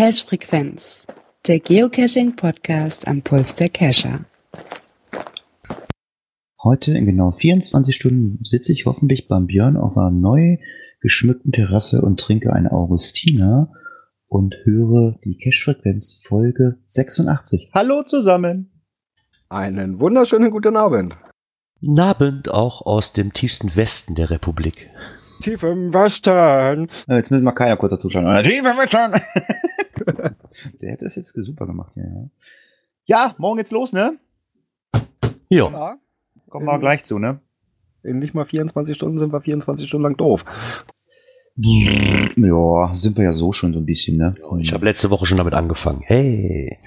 Cache Frequenz, der Geocaching Podcast am Puls der Cacher. Heute in genau 24 Stunden sitze ich hoffentlich beim Björn auf einer neu geschmückten Terrasse und trinke eine Augustiner und höre die Cache-Frequenz Folge 86. Hallo zusammen! Einen wunderschönen guten Abend. Guten Abend auch aus dem tiefsten Westen der Republik. Tief im Westen. Äh, Jetzt müssen wir keiner kurz dazu schauen. Tief im Westen! Der hätte es jetzt super gemacht, ja, ja. Ja, morgen geht's los, ne? Ja, Ja, Kommen wir gleich zu, ne? in nicht mal 24 Stunden sind wir 24 Stunden lang doof. Ja, sind wir ja so schon so ein bisschen, ne? ich habe letzte Woche schon damit angefangen. Hey.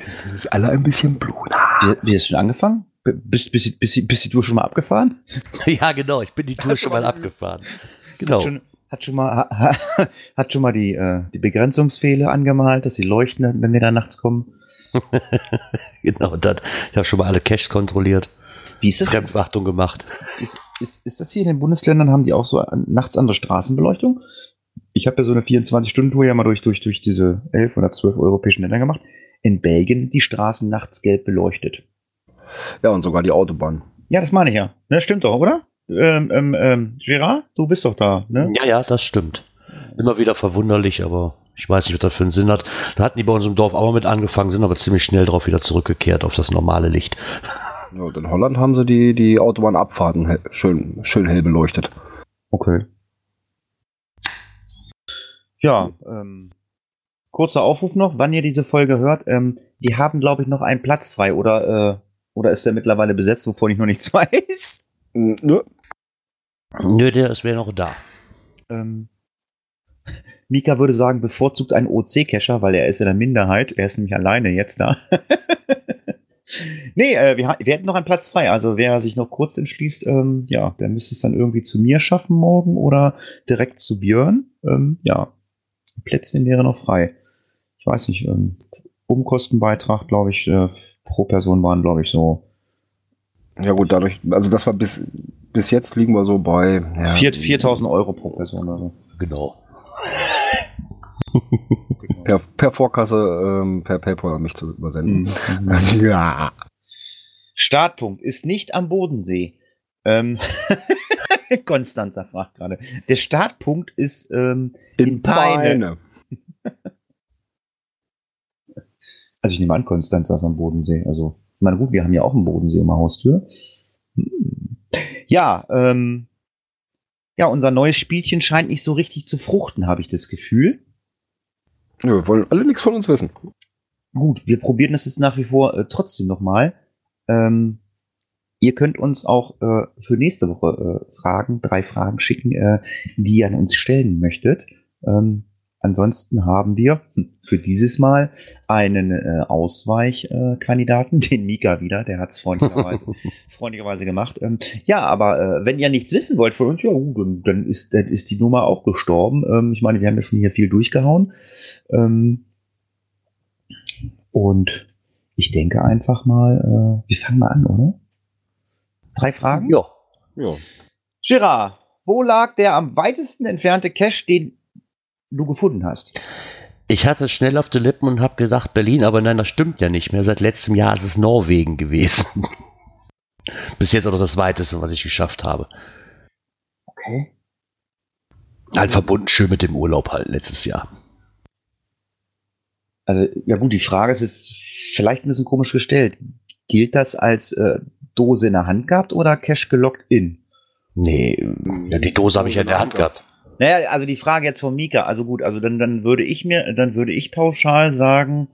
Alle ein bisschen Blut. Wie, wie hast du schon angefangen? B- Bist, bist, bist, bist die Tour schon mal abgefahren? Ja, genau, ich bin die Tour schon mal abgefahren. Genau. Hat schon, hat schon mal, ha, ha, hat schon mal die, äh, die Begrenzungsfehler angemalt, dass sie leuchten, wenn wir da nachts kommen. Genau, und dann, ich habe schon mal alle Caches kontrolliert, Wie ist das? Fremdwartung gemacht. Ist, ist, ist das hier in den Bundesländern, haben die auch so an, nachts andere Straßenbeleuchtung? Ich habe ja so eine 24-Stunden-Tour ja mal durch, durch, durch diese 11 oder 12 europäischen Länder gemacht. In Belgien sind die Straßen nachts gelb beleuchtet. Ja, und sogar die Autobahn. Ja, das meine ich ja. Ne, stimmt doch, oder? Ähm, ähm, ähm, Gerard, du bist doch da, ne? Ja, ja, das stimmt. Immer wieder verwunderlich, aber ich weiß nicht, was das für einen Sinn hat. Da hatten die bei uns im Dorf auch mal mit angefangen, sind aber ziemlich schnell drauf wieder zurückgekehrt auf das normale Licht. Ja, und in Holland haben sie die, die Autobahnabfahrten hell, schön, schön hell beleuchtet. Okay. Ja, ähm, kurzer Aufruf noch, wann ihr diese Folge hört. Ähm, wir haben, glaube ich, noch einen Platz frei oder, äh, oder ist der mittlerweile besetzt, wovon ich noch nichts weiß? Nö. Nö, der ist wäre noch da. Ähm, Mika würde sagen, bevorzugt einen OC-Cacher, weil er ist in der Minderheit. Er ist nämlich alleine jetzt da. nee, äh, wir, wir hätten noch einen Platz frei. Also wer sich noch kurz entschließt, ähm, ja, der müsste es dann irgendwie zu mir schaffen morgen oder direkt zu Björn. Ähm, ja, Plätzchen wäre noch frei. Ich weiß nicht, ähm, Umkostenbeitrag, glaube ich, äh, pro Person waren, glaube ich, so Ja gut, dadurch, also das war bis, bis jetzt liegen wir so bei ja, vier- 4000 Euro pro Person. Also. Genau. Genau. per, per Vorkasse, ähm, per PayPal an mich zu übersenden. Mhm. Ja. Startpunkt ist nicht am Bodensee. Ähm, Konstanzer fragt gerade. Der Startpunkt ist ähm, in, Peine. Also ich nehme an, Konstanzer ist am Bodensee. Also, ich meine, gut, wir haben ja auch einen Bodensee um die Haustür. Hm. Ja, ähm, ja, unser neues Spielchen scheint nicht so richtig zu fruchten, habe ich das Gefühl. Ja, wir wollen alle nichts von uns wissen. Gut, wir probieren das jetzt nach wie vor äh, trotzdem nochmal. Ähm, ihr könnt uns auch äh, für nächste Woche äh, Fragen, drei Fragen schicken, äh, die ihr an uns stellen möchtet. Ähm, ansonsten haben wir für dieses Mal einen äh, Ausweichkandidaten, äh, den Mika wieder, der hat es freundlicherweise, freundlicherweise gemacht. Ähm, ja, aber äh, wenn ihr nichts wissen wollt von uns, ja gut, dann, dann, ist, dann ist die Nummer auch gestorben. Ähm, ich meine, wir haben ja schon hier viel durchgehauen. Ähm, und ich denke einfach mal, äh, wir fangen mal an, oder? Drei Fragen? Ja. Ja. Gerard, wo lag der am weitesten entfernte Cache, den du gefunden hast? Ich hatte es schnell auf den Lippen und habe gedacht Berlin, aber nein, das stimmt ja nicht mehr. Seit letztem Jahr ist es Norwegen gewesen. Bis jetzt auch noch das weiteste, was ich geschafft habe. Okay. Halt verbunden schön mit dem Urlaub halt letztes Jahr. Also, ja gut, die Frage ist jetzt vielleicht ein bisschen komisch gestellt. Gilt das als äh, Dose in der Hand gehabt oder Cache gelockt in? Nee, die Dose habe ich ja in der Hand gehabt. Naja, also die Frage jetzt von Mika, also gut, also dann, dann würde ich mir, dann würde ich pauschal sagen,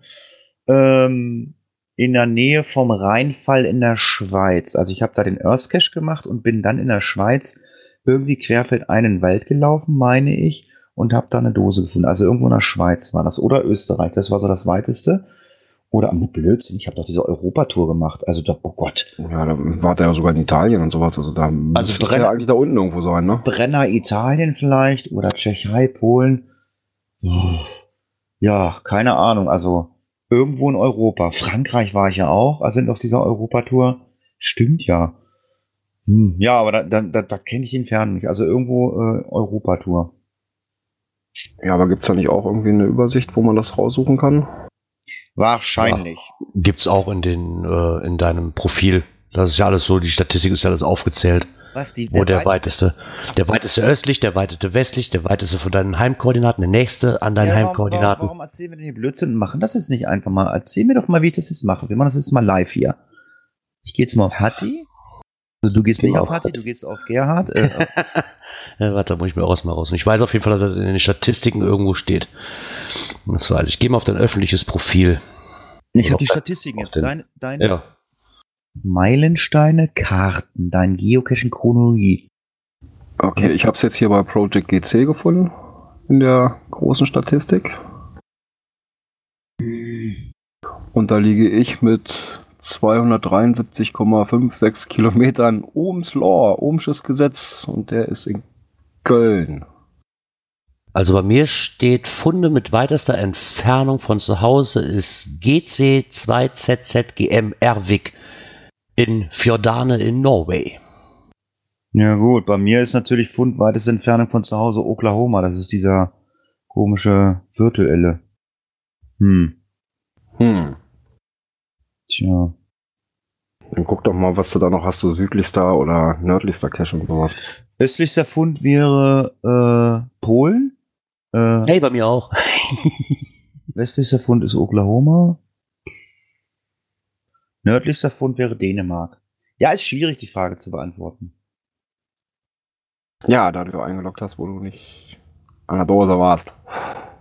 ähm, in der Nähe vom Rheinfall in der Schweiz. Also ich habe da den Earth Cache gemacht und bin dann in der Schweiz irgendwie querfeldein in den Wald gelaufen, meine ich, und habe da eine Dose gefunden. Also irgendwo in der Schweiz war das oder Österreich. Das war so das weiteste. Oder am Blödsinn, ich habe doch diese Europatour gemacht. Also da, oh Gott. Ja, da war der ja sogar in Italien und sowas. Also da Also müsste Brenner- ja eigentlich da unten irgendwo sein, ne? Brenner Italien vielleicht oder Tschechei, Polen. Ja, keine Ahnung. Also Irgendwo in Europa. Frankreich war ich ja auch, also sind auf dieser Europatour. Stimmt ja. Hm, ja, aber da, da, da, da kenne ich die Entfernung nicht. Also irgendwo äh, Europatour. Ja, aber gibt's da nicht auch irgendwie eine Übersicht, wo man das raussuchen kann? Wahrscheinlich. Gibt's auch in den, äh, in deinem Profil. Das ist ja alles so, die Statistik ist ja alles aufgezählt. Was die Wo der weit- weiteste, der so. weiteste östlich, der weiteste westlich, der weiteste von deinen Heimkoordinaten, der nächste an deinen Ja, warum, warum, Heimkoordinaten. warum erzählen wir denn hier Blödsinn und machen das jetzt nicht einfach mal? Erzähl mir doch mal, wie ich das jetzt mache. Wir machen das jetzt mal live hier. Ich gehe jetzt mal auf Hatti. Also du gehst nicht auf Hatti, du gehst auf Gerhard. Äh, ja, warte, da muss ich mir auch erstmal raus. Ich weiß auf jeden Fall, dass das in den Statistiken irgendwo steht. Das weiß ich. Ich gehe mal auf dein öffentliches Profil. ich habe die Statistiken jetzt. Deine, deine Ja. Meilensteine, Karten, dein Geocaching Chronologie. Okay, ich habe es jetzt hier bei Project GC gefunden, in der großen Statistik. Und da liege ich mit 273,56 Kilometern Ohms Law, Ohmsches Gesetz, und der ist in Köln. Also bei mir steht Funde mit weitester Entfernung von zu Hause ist GC2ZZGM Ervik in Fjordane in Norway. Ja gut, bei mir ist natürlich Fund weiteste Entfernung von zu Hause Oklahoma. Das ist dieser komische virtuelle. Hm, Hm. Tja. Dann guck doch mal, was du da noch hast, so südlichster oder nördlichster Cache und sowas. Östlichster Fund wäre äh, Polen. Äh, Hey, bei mir auch. Westlichster Fund ist Oklahoma. Nördlichster Fund wäre Dänemark. Ja, ist schwierig, die Frage zu beantworten. Ja, da du eingeloggt hast, wo du nicht an der Dose warst.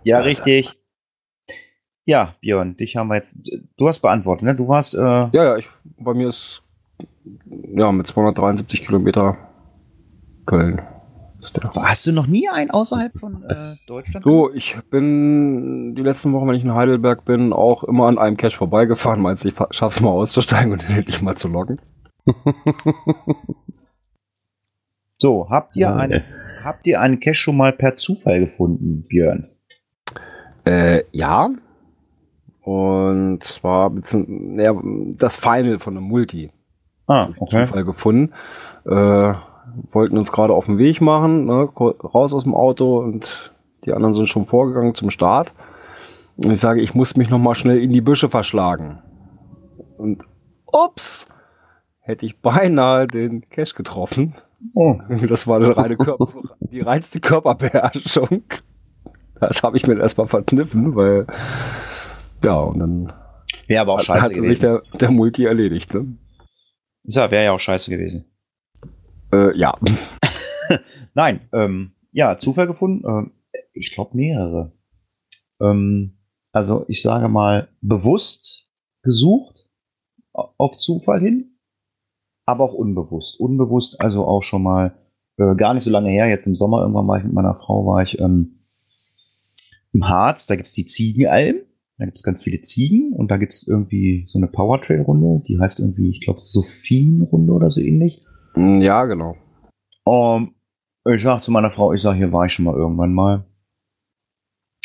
Ja, richtig. Ja, Björn, dich haben wir jetzt. Du hast beantwortet, ne? Du warst. Äh, Ja, ja, ich, bei mir ist ja mit 273 Kilometer Köln. Hast du noch nie einen außerhalb von äh, Deutschland? So, ich bin die letzten Wochen, wenn ich in Heidelberg bin, auch immer an einem Cache vorbeigefahren. Meinst du, ich schaff's mal auszusteigen und den endlich mal zu loggen? So, habt ihr, Ja, eine, habt ihr einen Cache schon mal per Zufall gefunden, Björn? Äh, ja. Und zwar ja, das Final von einem Multi. Ah, okay. Zufall gefunden. Äh, wollten uns gerade auf den Weg machen, ne, raus aus dem Auto und die anderen sind schon vorgegangen zum Start. Und ich sage, ich muss mich noch mal schnell in die Büsche verschlagen. Und ups, hätte ich beinahe den Cash getroffen. Oh. Das war Körper, die reinste Körperbeherrschung. Das habe ich mir erstmal verkniffen, weil ja, und dann Wäre aber auch hat, scheiße hat sich gewesen. der, der Multi erledigt. Ne? Ja, wäre ja auch scheiße gewesen. Äh, ja. Nein, ähm, ja, Zufall gefunden. Ähm, ich glaube mehrere. Ähm, also ich sage mal bewusst gesucht au- auf Zufall hin, aber auch unbewusst. Unbewusst, also auch schon mal äh, gar nicht so lange her. Jetzt im Sommer irgendwann war ich mit meiner Frau war ich ähm, im Harz. Da gibt's die Ziegenalm. Da gibt's ganz viele Ziegen und da gibt's irgendwie so eine Powertrail-Runde. Die heißt irgendwie, ich glaube, Sophien-Runde oder so ähnlich. Mm, Ja, genau. Um, ich sag zu meiner Frau, ich sag, hier war ich schon mal irgendwann mal.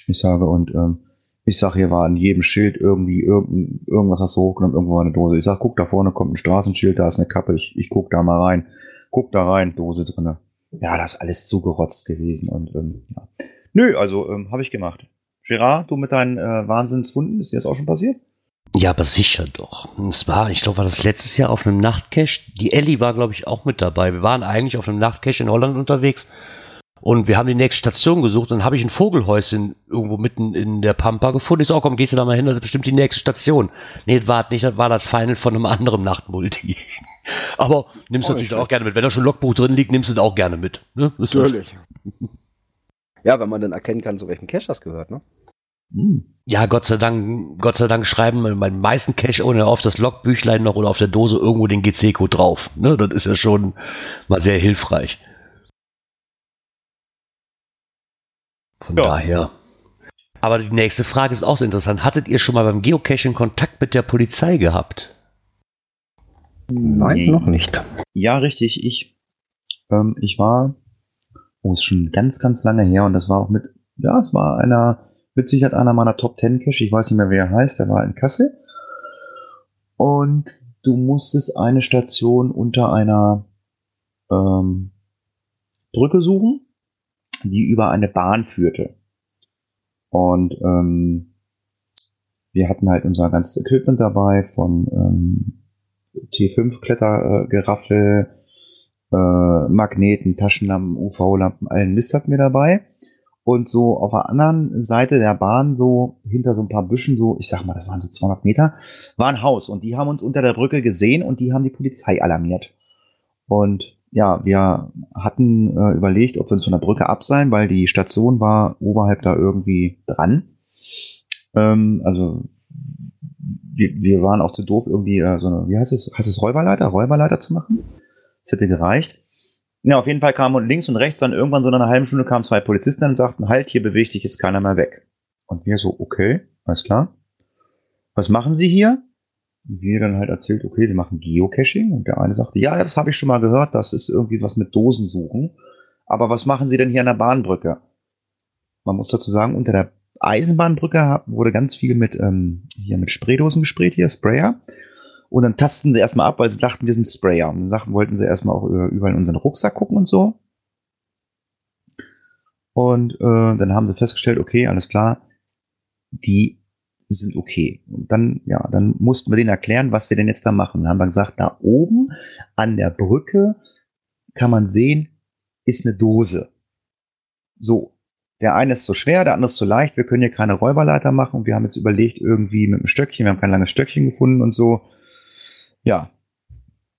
Ich sage, und ähm, ich sag, hier war an jedem Schild irgendwie irgend, irgendwas hast du hochgenommen, irgendwo war eine Dose. Ich sag, guck, da vorne kommt ein Straßenschild, da ist eine Kappe, ich, ich guck da mal rein. Guck da rein, Dose drinne. Ja, das ist alles zugerotzt gewesen und ähm, ja. Nö, also ähm, habe ich gemacht. Gerard, du mit deinen äh, Wahnsinnsfunden, ist dir das auch schon passiert? Ja, aber sicher doch. Es war, ich glaube, war das letztes Jahr auf einem Nachtcache. Die Ellie war, glaube ich, auch mit dabei. Wir waren eigentlich auf einem Nachtcache in Holland unterwegs und wir haben die nächste Station gesucht und dann habe ich ein Vogelhäuschen irgendwo mitten in der Pampa gefunden. Ich so, oh, komm, gehst du da mal hin, das ist bestimmt die nächste Station. Nee, das war das nicht, das war das Final von einem anderen Nachtmulti. Aber nimmst Oh, du natürlich auch gerne mit. Wenn da schon Logbuch drin liegt, nimmst du das auch gerne mit. Ne? Ist das- Ja, wenn man dann erkennen kann, zu welchem Cache das gehört, ne? Hm. Ja, Gott sei Dank, Gott sei Dank schreiben bei den meisten Cache ohne auf das Logbüchlein noch oder auf der Dose irgendwo den GC-Code drauf. Ne, das ist ja schon mal sehr hilfreich. Von Ja. daher. Aber die nächste Frage ist auch sehr interessant. Hattet ihr schon mal beim Geocaching Kontakt mit der Polizei gehabt? Nein, Nee. noch nicht. Ja, richtig. Ich, ähm, ich war, oh, ist schon ganz, ganz lange her und das war auch mit, ja, es war einer mit Sicherheit einer meiner Top 10 Cache. Ich weiß nicht mehr, wer er heißt. Der war in Kassel. Und du musstest eine Station unter einer ähm, Brücke suchen, die über eine Bahn führte. Und ähm, wir hatten halt unser ganzes Equipment dabei von ähm, T5 Klettergeraffel, äh, Magneten, Taschenlampen, UV-Lampen, allen Mist hatten wir dabei. Und so auf der anderen Seite der Bahn, so hinter so ein paar Büschen, so, ich sag mal, das waren so 200 Meter, war ein Haus. Und die haben uns unter der Brücke gesehen und die haben die Polizei alarmiert. Und ja, wir hatten äh, überlegt, ob wir uns von der Brücke abseilen, weil die Station war oberhalb da irgendwie dran. Ähm, also wir, wir waren auch zu doof, irgendwie äh, so eine, wie heißt es, heißt es Räuberleiter, Räuberleiter zu machen? Das hätte gereicht. Ja, auf jeden Fall kamen links und rechts dann irgendwann so in einer halben Stunde kamen zwei Polizisten und sagten, halt, hier bewegt sich jetzt keiner mehr weg. Und wir so, okay, alles klar. Was machen Sie hier? Und wir dann halt erzählt, okay, wir machen Geocaching. Und der eine sagte, ja, das habe ich schon mal gehört, das ist irgendwie was mit Dosen suchen. Aber was machen Sie denn hier an der Bahnbrücke? Man muss dazu sagen, unter der Eisenbahnbrücke wurde ganz viel mit, ähm, hier mit Spraydosen gesprayt, hier, Sprayer. Und dann tasten sie erstmal ab, weil sie dachten, wir sind Sprayer. Und dann wollten sie erstmal auch äh, überall in unseren Rucksack gucken und so. Und äh, dann haben sie festgestellt, okay, alles klar, die sind okay. Und dann, ja, dann mussten wir denen erklären, was wir denn jetzt da machen. Dann haben wir gesagt, da oben an der Brücke kann man sehen, ist eine Dose. So. Der eine ist zu schwer, der andere ist zu leicht. Wir können hier keine Räuberleiter machen. Und wir haben jetzt überlegt, irgendwie mit einem Stöckchen, wir haben kein langes Stöckchen gefunden und so ja.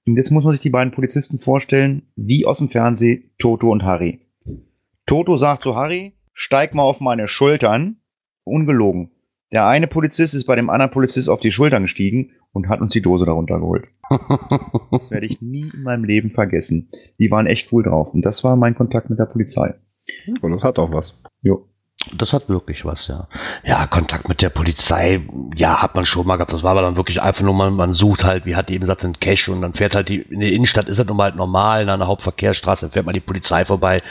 Und jetzt muss man sich die beiden Polizisten vorstellen, wie aus dem Fernsehen, Toto und Harry. Toto sagt zu Harry, steig mal auf meine Schultern. Ungelogen. Der eine Polizist ist bei dem anderen Polizist auf die Schultern gestiegen und hat uns die Dose darunter geholt. das werde ich nie in meinem Leben vergessen. Die waren echt cool drauf. Und das war mein Kontakt mit der Polizei. Und das hat auch was. Jo. Das hat wirklich was, ja. Ja, Kontakt mit der Polizei, ja, hat man schon mal gehabt. Das war aber dann wirklich einfach nur mal, man sucht halt, wie hat die eben gesagt, einen Cash und dann fährt halt die, in der Innenstadt ist das nun mal halt normal, in einer Hauptverkehrsstraße, dann fährt mal die Polizei vorbei.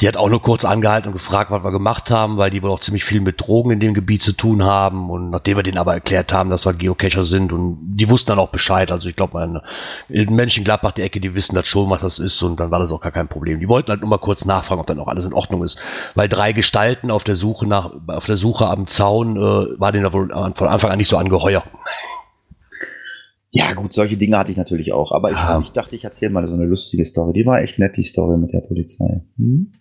Die hat auch nur kurz angehalten und gefragt, was wir gemacht haben, weil die wohl auch ziemlich viel mit Drogen in dem Gebiet zu tun haben. Und nachdem wir denen aber erklärt haben, dass wir Geocacher sind und die wussten dann auch Bescheid. Also ich glaube, in Mönchengladbach, die Ecke, die wissen das schon, was das ist und dann war das auch gar kein Problem. Die wollten halt nur mal kurz nachfragen, ob dann auch alles in Ordnung ist. Weil drei Gestalten auf der Suche nach, auf der Suche am Zaun äh, war denen da wohl von Anfang an nicht so angeheuer. Ja, gut, solche Dinge hatte ich natürlich auch. Aber ich, ich dachte, ich erzähle mal so eine lustige Story. Die war echt nett, die Story mit der Polizei. Hm?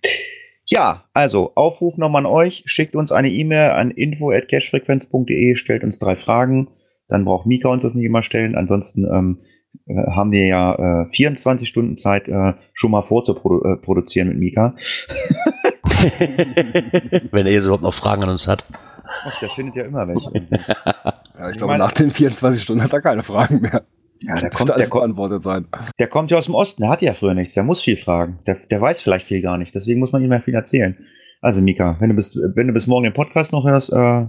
Ja, also Aufruf nochmal an euch. Schickt uns eine E-Mail an info.cashfrequenz.de, stellt uns drei Fragen. Dann braucht Mika uns das nicht immer stellen. Ansonsten ähm, äh, haben wir ja äh, 24 Stunden Zeit, äh, schon mal vorzuproduzieren äh, mit Mika. Wenn er jetzt überhaupt noch Fragen an uns hat. Ach, der findet ja immer welche. Ja, ich Ich glaube, meine- nach den 24 Stunden hat er keine Fragen mehr. Ja, der kommt, der, kommt, beantwortet sein. der kommt ja aus dem Osten, der hat ja früher nichts, der muss viel fragen. Der, der weiß vielleicht viel gar nicht, deswegen muss man ihm ja viel erzählen. Also Mika, wenn du bis, wenn du bis morgen den Podcast noch hörst, äh,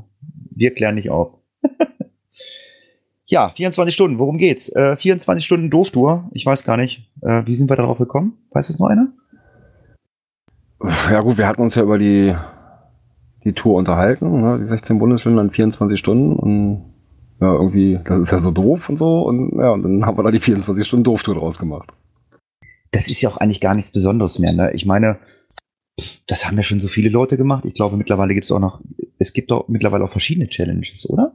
wir klären dich auf. ja, 24 Stunden, worum geht's? Äh, 24 Stunden Dooftour, ich weiß gar nicht. Äh, wie sind wir darauf gekommen? Weiß es noch einer? Ja gut, wir hatten uns ja über die, die Tour unterhalten, ne? die 16 Bundesländer in 24 Stunden und ja, irgendwie, das ist ja so doof und so und ja, und dann haben wir da die 24 Stunden Doof-Tour draus gemacht. Das ist ja auch eigentlich gar nichts Besonderes mehr, ne? Ich meine, das haben ja schon so viele Leute gemacht. Ich glaube, mittlerweile gibt's auch noch, es gibt auch mittlerweile auch verschiedene Challenges, oder?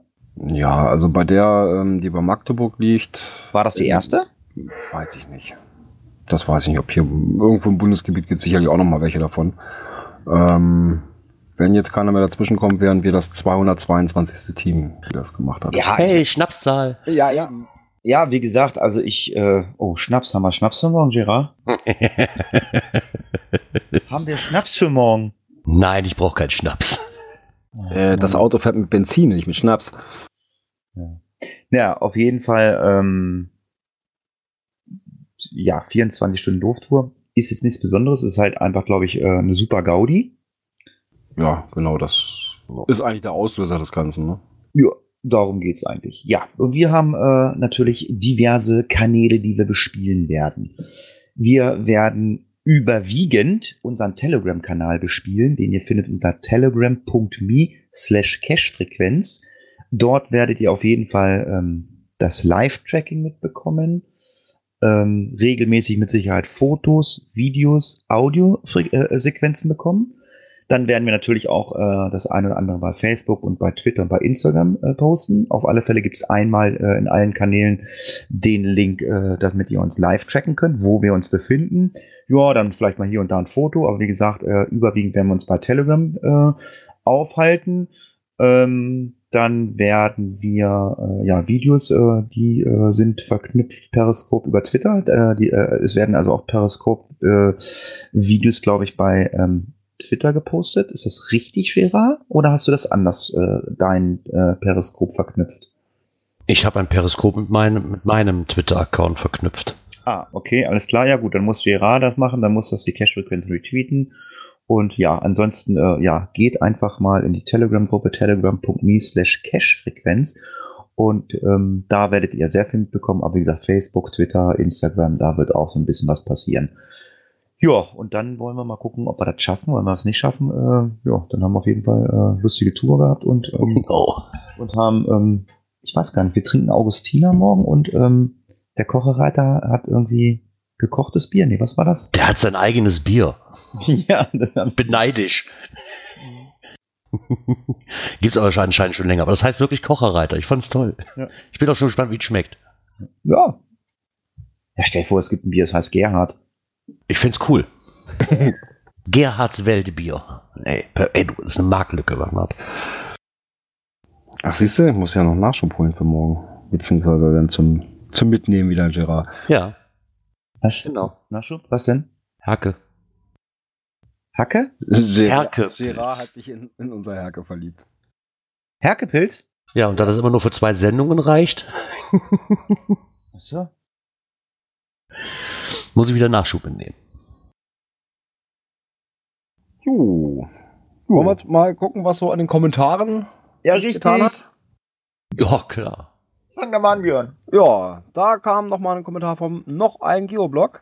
Ja, also bei der, ähm, die bei Magdeburg liegt, War das die erste? weiß ich nicht. Das weiß ich nicht, ob hier irgendwo im Bundesgebiet gibt es sicherlich auch noch mal welche davon. Ähm, wenn jetzt keiner mehr dazwischen kommt, wären wir das 222. Team, die das gemacht hat. Ja, Hey, Schnapszahl. Ja, ja. Ja, wie gesagt, also ich, äh, oh, Schnaps, haben wir Schnaps für morgen, Gerard? Haben wir Schnaps für morgen? Nein, ich brauche keinen Schnaps. Äh, das Auto fährt mit Benzin, nicht mit Schnaps. Ja, auf jeden Fall, ähm, ja, 24 Stunden Dooftour. Ist jetzt nichts Besonderes, ist halt einfach, glaube ich, äh, eine super Gaudi. Ja, genau, das ist eigentlich der Auslöser des Ganzen. Ne? Ja, darum geht's eigentlich. Ja, und wir haben äh, natürlich diverse Kanäle, die wir bespielen werden. Wir werden überwiegend unseren Telegram-Kanal bespielen, den ihr findet unter telegram.me slash cashfrequenz. Dort werdet ihr auf jeden Fall ähm, das Live-Tracking mitbekommen, ähm, regelmäßig mit Sicherheit Fotos, Videos, Audio-Sequenzen bekommen. Dann werden wir natürlich auch äh, das eine oder andere bei Facebook und bei Twitter und bei Instagram äh, posten. Auf alle Fälle gibt es einmal äh, in allen Kanälen den Link, äh, damit ihr uns live tracken könnt, wo wir uns befinden. Ja, dann vielleicht mal hier und da ein Foto, aber wie gesagt, äh, überwiegend werden wir uns bei Telegram äh, aufhalten. Ähm, dann werden wir äh, ja Videos, äh, die äh, sind verknüpft Periscope über Twitter. Äh, die, äh, es werden also auch Periscope äh, Videos, glaube ich, bei ähm, Twitter gepostet. Ist das richtig, Gerard? Oder hast du das anders, dein Periskop verknüpft? Ich habe ein Periskop mit meinem, mit meinem Twitter-Account verknüpft. Ah, okay, alles klar. Ja gut, dann muss Gerard das machen, dann muss das die Cash-Frequenz retweeten. Und ja, ansonsten, äh, ja, geht einfach mal in die Telegram-Gruppe telegram.me slash Cash-Frequenz und ähm, da werdet ihr sehr viel mitbekommen. Aber wie gesagt, Facebook, Twitter, Instagram, da wird auch so ein bisschen was passieren. Ja, und dann wollen wir mal gucken, ob wir das schaffen. Wenn wir es nicht schaffen, äh, ja, dann haben wir auf jeden Fall äh, lustige Tour gehabt und, ähm, Oh. und haben, ähm, ich weiß gar nicht, wir trinken Augustiner morgen und ähm, der Kochereiter hat irgendwie gekochtes Bier. Nee, was war das? Der hat sein eigenes Bier. ja, Beneidisch. Gibt's aber anscheinend schon länger. Aber das heißt wirklich Kocherreiter. Ich fand's toll. Ja. Ich bin auch schon gespannt, wie es schmeckt. ja. Ja, stell dir vor, es gibt ein Bier, das heißt Gerhard. Ich find's cool. Gerhards Weltbier. Ey, per- ey, du, das ist eine Marktlücke, mal ab. Ach, siehst du, ich muss ja noch Nachschub holen für morgen. Beziehungsweise dann zum, zum Mitnehmen wieder, Gerard. Ja, Was? genau. Nachschub? Was denn? Hacke. Hacke? Herke. Gerard hat sich in, in unser Herke verliebt. Herkepilz? Ja, und da das immer nur für zwei Sendungen reicht, Achso. muss ich wieder Nachschub entnehmen. Jo. Wollen wir mal gucken, was so an den Kommentaren Ja, sich getan hat? Ja, klar. Fang da mal an, Björn. Ja, da kam noch mal ein Kommentar vom noch ein Geoblog.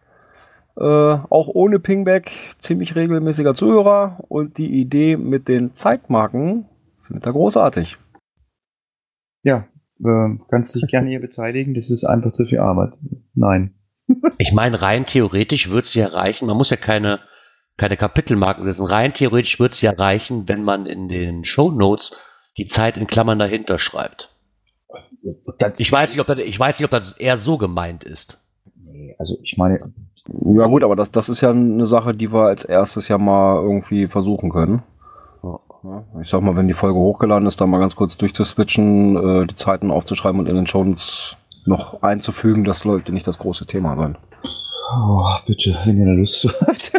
Äh, auch ohne Pingback, ziemlich regelmäßiger Zuhörer und die Idee mit den Zeitmarken findet er großartig. Ja, äh, kannst dich gerne hier beteiligen. Das ist einfach zu viel Arbeit. Nein. Ich meine, rein theoretisch würde es ja reichen, man muss ja keine, keine Kapitelmarken setzen. Rein theoretisch würde es ja reichen, wenn man in den Shownotes die Zeit in Klammern dahinter schreibt. Ich weiß nicht, ob das, ich weiß nicht, ob das eher so gemeint ist. nee, also ich meine, Ja gut, aber das, das ist ja eine Sache, die wir als erstes ja mal irgendwie versuchen können. Ich sag mal, wenn die Folge hochgeladen ist, da mal ganz kurz durchzuswitchen, äh, die Zeiten aufzuschreiben und in den Shownotes noch einzufügen, das sollte nicht das große Thema sein. oh, bitte, wenn ihr da Lust habt.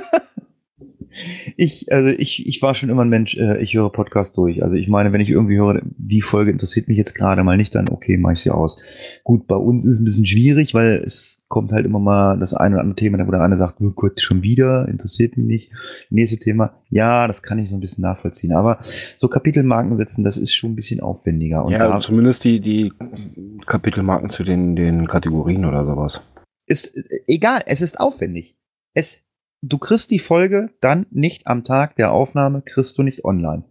Ich, also ich, ich war schon immer ein Mensch, äh, ich höre Podcast durch. Also ich meine, wenn ich irgendwie höre, die Folge interessiert mich jetzt gerade mal nicht, dann okay, mache ich sie aus. Gut, bei uns ist es ein bisschen schwierig, weil es kommt halt immer mal das eine oder andere Thema, wo der eine sagt, oh Gott, schon wieder, interessiert mich nicht. Nächste Thema, ja, das kann ich so ein bisschen nachvollziehen. Aber so Kapitelmarken setzen, das ist schon ein bisschen aufwendiger. Und ja, also zumindest die, die Kapitelmarken zu den, den Kategorien oder sowas. ist äh, egal, es ist aufwendig. Es, du kriegst die Folge dann nicht am Tag der Aufnahme, kriegst du nicht online.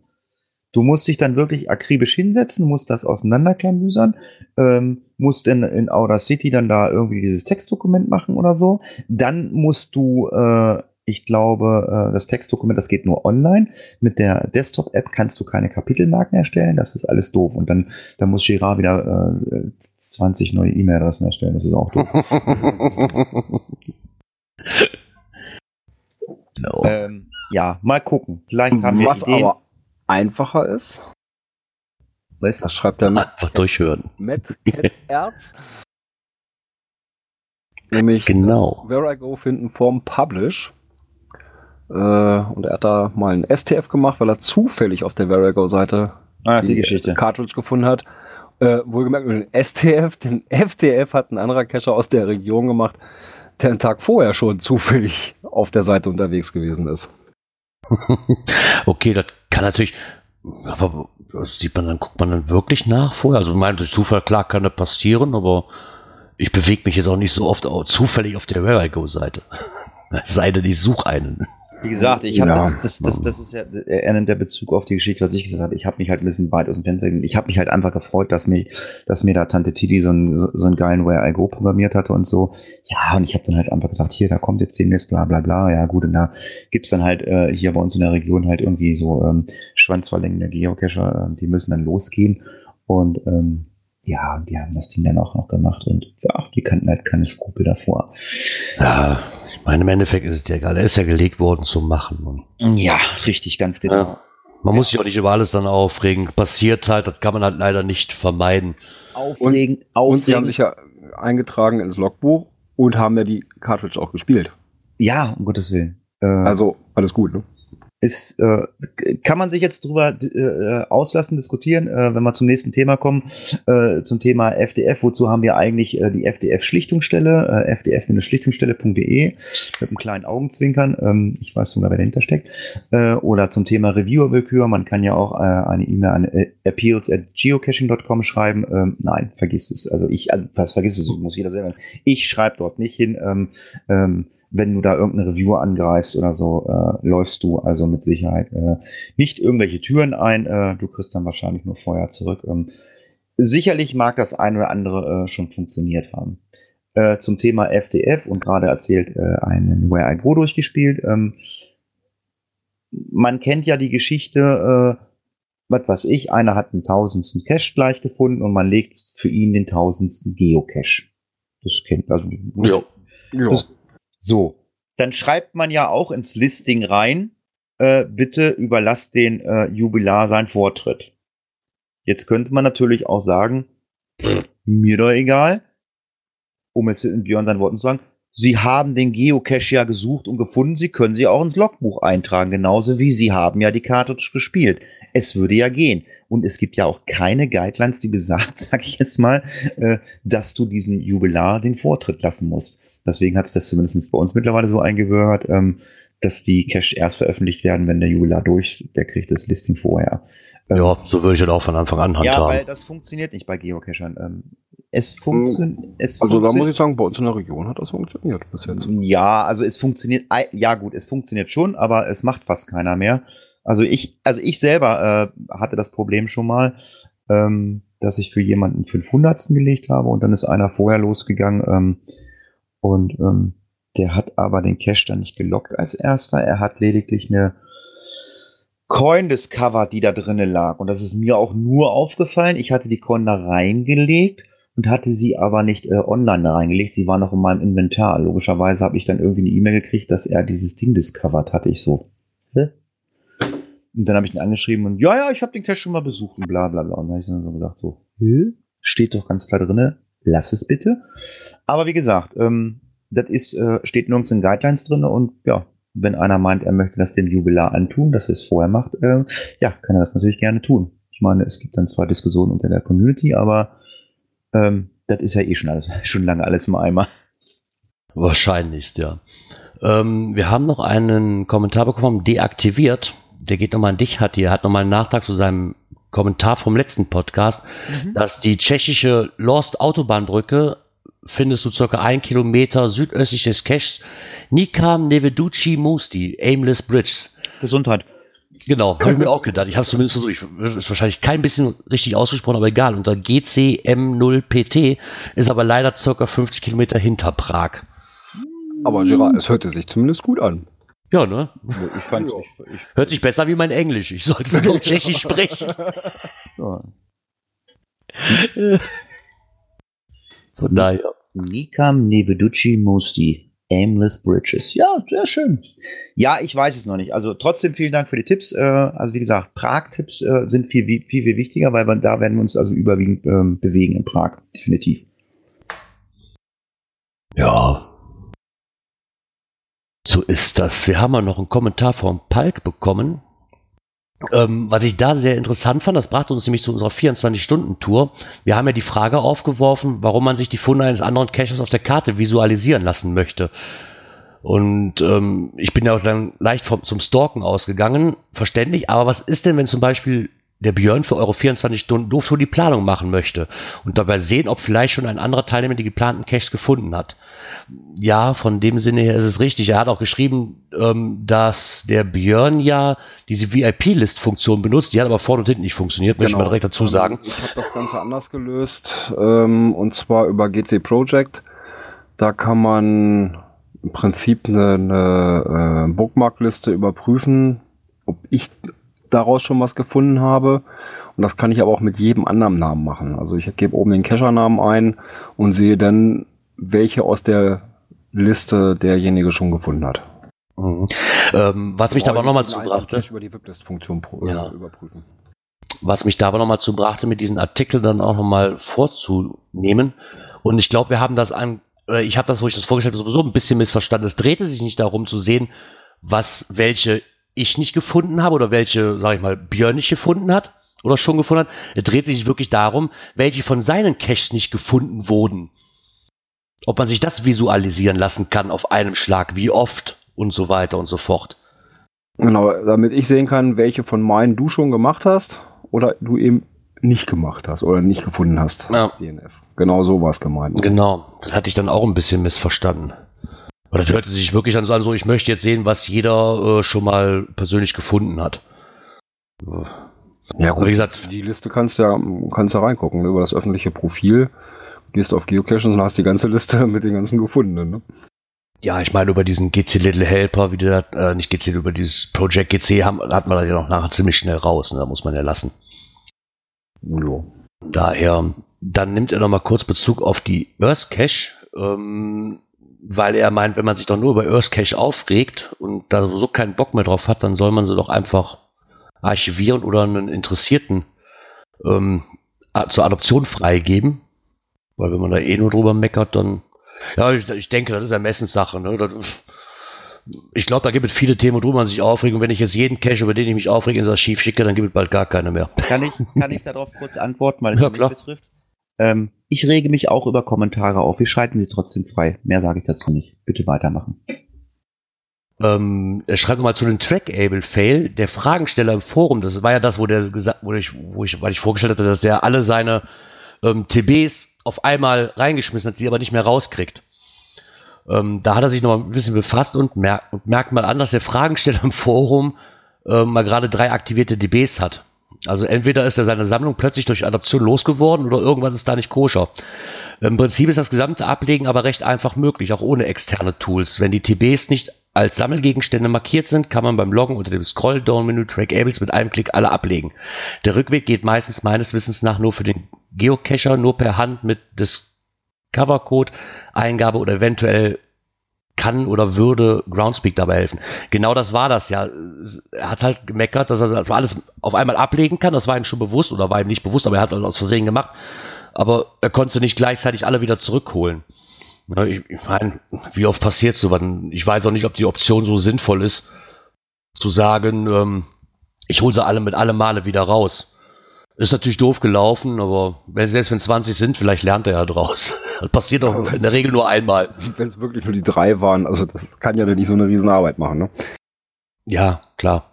Du musst dich dann wirklich akribisch hinsetzen, musst das auseinanderklamüsern, ähm, musst in, in Audacity dann da irgendwie dieses Textdokument machen oder so. Dann musst du, äh, ich glaube, äh, das Textdokument, das geht nur online. Mit der Desktop-App kannst du keine Kapitelmarken erstellen. Das ist alles doof. Und dann, dann muss Girard wieder äh, 20 neue E-Mail-Adressen erstellen. Das ist auch doof. No. Ähm, ja, mal gucken. Vielleicht haben wir Was Ideen. aber einfacher ist, Was? das schreibt der Einfach durchhören. Matt Erz. Nämlich Genau. Where I Go finden vom Publish. Äh, und er hat da mal ein STF gemacht, weil er zufällig auf der Where I Go Seite Ah, die Geschichte. Cartridge gefunden hat. Äh, wohlgemerkt den STF, den FTF hat ein anderer Cacher aus der Region gemacht, der einen Tag vorher schon zufällig auf der Seite unterwegs gewesen ist. okay, das kann natürlich, aber sieht man dann, guckt man dann wirklich nach vorher? Also, durch Zufall, klar, kann das passieren, aber ich bewege mich jetzt auch nicht so oft auch zufällig auf der Where I Go Seite. Sei denn, ich suche einen. Wie gesagt, ich habe Ja. das, das, das, das ist ja, er nimmt der Bezug auf die Geschichte, was ich gesagt habe. Ich habe mich halt ein bisschen weit aus dem Fenster gelehnt. Ich habe mich halt einfach gefreut, dass mir, dass mir da Tante Titi so einen, so einen geilen Where I Go programmiert hatte und so. Ja, und ich habe dann halt einfach gesagt, hier, da kommt jetzt demnächst bla bla bla. Ja, gut, und da gibt's dann halt äh, hier bei uns in der Region halt irgendwie so ähm, schwanzverlängende Geocacher, äh, die müssen dann losgehen. Und ähm, ja, die haben das Ding dann auch noch gemacht und ja, die kannten halt keine Skrupel davor. Ja, meine, im Endeffekt ist es dir egal. Er ist ja gelegt worden zum Machen. Und, Ja, richtig, ganz genau. ja. Man muss sich auch nicht über alles dann aufregen. Passiert halt, das kann man halt leider nicht vermeiden. Aufregen, Und aufregen. sie haben sich ja eingetragen ins Logbuch und haben ja die Cartridge auch gespielt. Ja, um Gottes Willen. Äh, Also alles gut, ne? Ist, äh, kann man sich jetzt drüber äh, auslassen, diskutieren, äh, wenn wir zum nächsten Thema kommen, äh, zum Thema FDF. Wozu haben wir eigentlich äh, die FDF-Schlichtungsstelle, äh, fdf-schlichtungsstelle.de mit einem kleinen Augenzwinkern. Ähm, ich weiß sogar, wer dahinter steckt. Äh, oder zum Thema Reviewer-Willkür. Man kann ja auch äh, eine E-Mail an äh, appeals at geocaching.com schreiben. Ähm, nein, vergiss es. Also ich, also, was vergiss es, muss jeder selber. Ich schreibe dort nicht hin. Ähm, ähm, wenn du da irgendeine Review angreifst oder so, äh, läufst du also mit Sicherheit äh, nicht irgendwelche Türen ein. Äh, du kriegst dann wahrscheinlich nur Feuer zurück. Ähm, sicherlich mag das ein oder andere äh, schon funktioniert haben. Äh, zum Thema FDF und gerade erzählt äh, einen Where I Go durchgespielt. Ähm, man kennt ja die Geschichte, äh, was weiß ich, einer hat einen tausendsten Cache gleich gefunden und man legt für ihn den tausendsten Geocache. Das kennt also Ja. Ja. Das- so, dann schreibt man ja auch ins Listing rein, äh, bitte überlasst den äh, Jubilar seinen Vortritt. Jetzt könnte man natürlich auch sagen, pff, mir doch egal, um es in Björn seinen Worten zu sagen, Sie haben den Geocache ja gesucht und gefunden, Sie können sie auch ins Logbuch eintragen, genauso wie Sie haben ja die Cartridge gespielt. Es würde ja gehen. Und es gibt ja auch keine Guidelines, die besagt, sag ich jetzt mal, äh, dass du diesem Jubilar den Vortritt lassen musst. Deswegen hat es das zumindest bei uns mittlerweile so eingehört, ähm, dass die Cache erst veröffentlicht werden, wenn der Jubilar durch, der kriegt das Listing vorher. Ähm, Ja, so würde ich das auch von Anfang an ja, weil handhaben. das funktioniert nicht bei Geocachern. Ähm, es funktioniert. Es Also da funktio- muss ich sagen, bei uns in der Region hat das funktioniert bis jetzt. ja, also es funktioniert, ja gut, es funktioniert schon, aber es macht fast keiner mehr. Also ich, also ich selber äh, hatte das Problem schon mal, ähm, dass ich für jemanden 500. gelegt habe und dann ist einer vorher losgegangen ähm, und ähm, der hat aber den Cache dann nicht gelockt als erster. Er hat lediglich eine Coin discovered, die da drinnen lag. Und das ist mir auch nur aufgefallen. Ich hatte die Coin da reingelegt und hatte sie aber nicht äh, online reingelegt. Sie war noch in meinem Inventar. Logischerweise habe ich dann irgendwie eine E-Mail gekriegt, dass er dieses Ding discovered hatte. Ich so, hä? Und dann habe ich ihn angeschrieben und ja, ja, ich habe den Cache schon mal besucht und bla bla bla. Und dann habe ich dann so gesagt, so, hä? Steht doch ganz klar drinne, lass es bitte. Aber wie gesagt, ähm, das ist, äh, steht nirgends in Guidelines drinne und ja, wenn einer meint, er möchte das dem Jubilar antun, dass er es vorher macht, äh, ja, kann er das natürlich gerne tun. Ich meine, es gibt dann zwar Diskussionen unter der Community, aber ähm, das ist ja eh schon alles, schon lange alles im Eimer. Wahrscheinlichst, ja. Ähm, wir haben noch einen Kommentar bekommen, deaktiviert. Der geht nochmal an dich, hat hier, hat nochmal einen Nachtrag zu seinem Kommentar vom letzten Podcast, dass die tschechische Lost Autobahnbrücke findest du circa ein Kilometer südöstlich des Caches Nikam Neveduci Musti, Aimless Bridge. Gesundheit. Genau, habe ich mir auch gedacht. Ich habe es zumindest versucht. Ich, ist wahrscheinlich kein bisschen richtig ausgesprochen, aber egal. Unter GCM0PT ist aber leider circa 50 Kilometer hinter Prag. Aber Gerard, es hörte sich zumindest gut an. Ja, ne? Ich fand Ja. ich, ich, Hört sich besser wie mein Englisch. Ich sollte doch Tschechisch sprechen. ja. Von daher. Nikam Neveduci Musti. Aimless Bridges. Ja, sehr schön. Ja, ich weiß es noch nicht. Also trotzdem vielen Dank für die Tipps. Äh, also wie gesagt, Prag-Tipps äh, sind viel, viel, viel wichtiger, weil wir, da werden wir uns also überwiegend ähm, bewegen in Prag. Definitiv. Ja. So ist das. Wir haben ja noch einen Kommentar vom Palk bekommen. Ähm, was ich da sehr interessant fand, das brachte uns nämlich zu unserer 24-Stunden-Tour. Wir haben ja die Frage aufgeworfen, warum man sich die Funde eines anderen Caches auf der Karte visualisieren lassen möchte. Und ähm, ich bin ja auch dann leicht vom, zum Stalken ausgegangen, verständlich. Aber was ist denn, wenn zum Beispiel der Björn für eure 24 Stunden Dooftour die Planung machen möchte und dabei sehen, ob vielleicht schon ein anderer Teilnehmer die geplanten Caches gefunden hat. Ja, von dem Sinne her ist es richtig. Er hat auch geschrieben, ähm, dass der Björn ja diese VIP-List-Funktion benutzt. Die hat aber vorne und hinten nicht funktioniert, möchte ich mal direkt dazu sagen. Ich habe das Ganze anders gelöst ähm, und zwar über GC Project. Da kann man im Prinzip eine, eine äh, Bookmark-Liste überprüfen, ob ich daraus schon was gefunden habe. Und das kann ich aber auch mit jedem anderen Namen machen. Also ich gebe oben den Cacher-Namen ein und sehe dann, welche aus der Liste derjenige schon gefunden hat. Mhm. Ähm, was mich da aber nochmal zubrachte. über die Whiplist-Funktion Ja. äh, überprüfen. was mich da aber nochmal zu brachte, mit diesen Artikeln dann auch nochmal vorzunehmen. Und ich glaube, wir haben das an, ich habe das, wo ich das vorgestellt habe, sowieso ein bisschen missverstanden. Es drehte sich nicht darum zu sehen, was, welche ich nicht gefunden habe oder welche, sag ich mal, Björn nicht gefunden hat oder schon gefunden hat. Es dreht sich wirklich darum, welche von seinen Caches nicht gefunden wurden. Ob man sich das visualisieren lassen kann auf einem Schlag, wie oft und so weiter und so fort. Genau, damit ich sehen kann, welche von meinen du schon gemacht hast oder du eben nicht gemacht hast oder nicht gefunden hast Ja. DNF. Genau so war es gemeint. Genau, das hatte ich dann auch ein bisschen missverstanden. Aber das hörte sich wirklich dann so an, so ich möchte jetzt sehen, was jeder äh, schon mal persönlich gefunden hat. Ja, Aber wie gesagt, Die Liste kannst du ja, kannst ja reingucken, ne, über das öffentliche Profil. Gehst auf Geocaches und hast die ganze Liste mit den ganzen gefundenen. Ne? ja, ich meine, über diesen GC Little Helper, wie der, äh, nicht GC, über dieses Project GC haben, hat man das ja noch nachher ziemlich schnell raus, ne? da muss man ja lassen. Jo. Daher, dann nimmt er noch mal kurz Bezug auf die Earth Cache, ähm, weil er meint, wenn man sich doch nur über Earth Cache aufregt und da so keinen Bock mehr drauf hat, dann soll man sie doch einfach archivieren oder einen Interessierten ähm, zur Adoption freigeben. Weil wenn man da eh nur drüber meckert, dann ja, ich, ich denke, das ist Ermessenssache. Ne? Das, ich glaube, da gibt es viele Themen, worüber man sich aufregt. Und wenn ich jetzt jeden Cache, über den ich mich aufrege, ins Archiv schicke, dann gibt es bald gar keine mehr. Kann ich, kann ich darauf kurz antworten, weil es Ja, mich betrifft? Ähm, ich rege mich auch über Kommentare auf. Wir schalten sie trotzdem frei. Mehr sage ich dazu nicht. Bitte weitermachen. Ähm, schreibt nochmal zu den Trackable-Fail. Der Fragensteller im Forum, das war ja das, wo der gesagt, wo ich, wo ich, weil ich vorgestellt hatte, dass der alle seine ähm, TBs auf einmal reingeschmissen hat, sie aber nicht mehr rauskriegt. Ähm, da hat er sich noch mal ein bisschen befasst und, mer und merkt mal an, dass der Fragensteller im Forum ähm, mal gerade drei aktivierte DBs hat. Also entweder ist er seine Sammlung plötzlich durch Adoption losgeworden oder irgendwas ist da nicht koscher. Im Prinzip ist das gesamte Ablegen aber recht einfach möglich, auch ohne externe Tools. Wenn die TBs nicht als Sammelgegenstände markiert sind, kann man beim Loggen unter dem Scroll-Down-Menü Trackables mit einem Klick alle ablegen. Der Rückweg geht meistens meines Wissens nach nur für den Geocacher, nur per Hand mit Discover-Code, Eingabe oder eventuell kann oder würde Groundspeak dabei helfen. Genau das war das ja. Er hat halt gemeckert, dass er das alles auf einmal ablegen kann. Das war ihm schon bewusst oder war ihm nicht bewusst, aber er hat es aus Versehen gemacht. Aber er konnte nicht gleichzeitig alle wieder zurückholen. Ich, ich meine, wie oft passiert sowas? Ich weiß auch nicht, ob die Option so sinnvoll ist, zu sagen, ähm, ich hole sie alle mit allem Male wieder raus. Ist natürlich doof gelaufen, aber wenn, selbst wenn 20 sind, vielleicht lernt er ja draus. Das passiert doch in der Regel nur einmal. Wenn es wirklich nur die drei waren, also das kann ja nicht so eine Riesenarbeit machen. Ne? Ja, klar.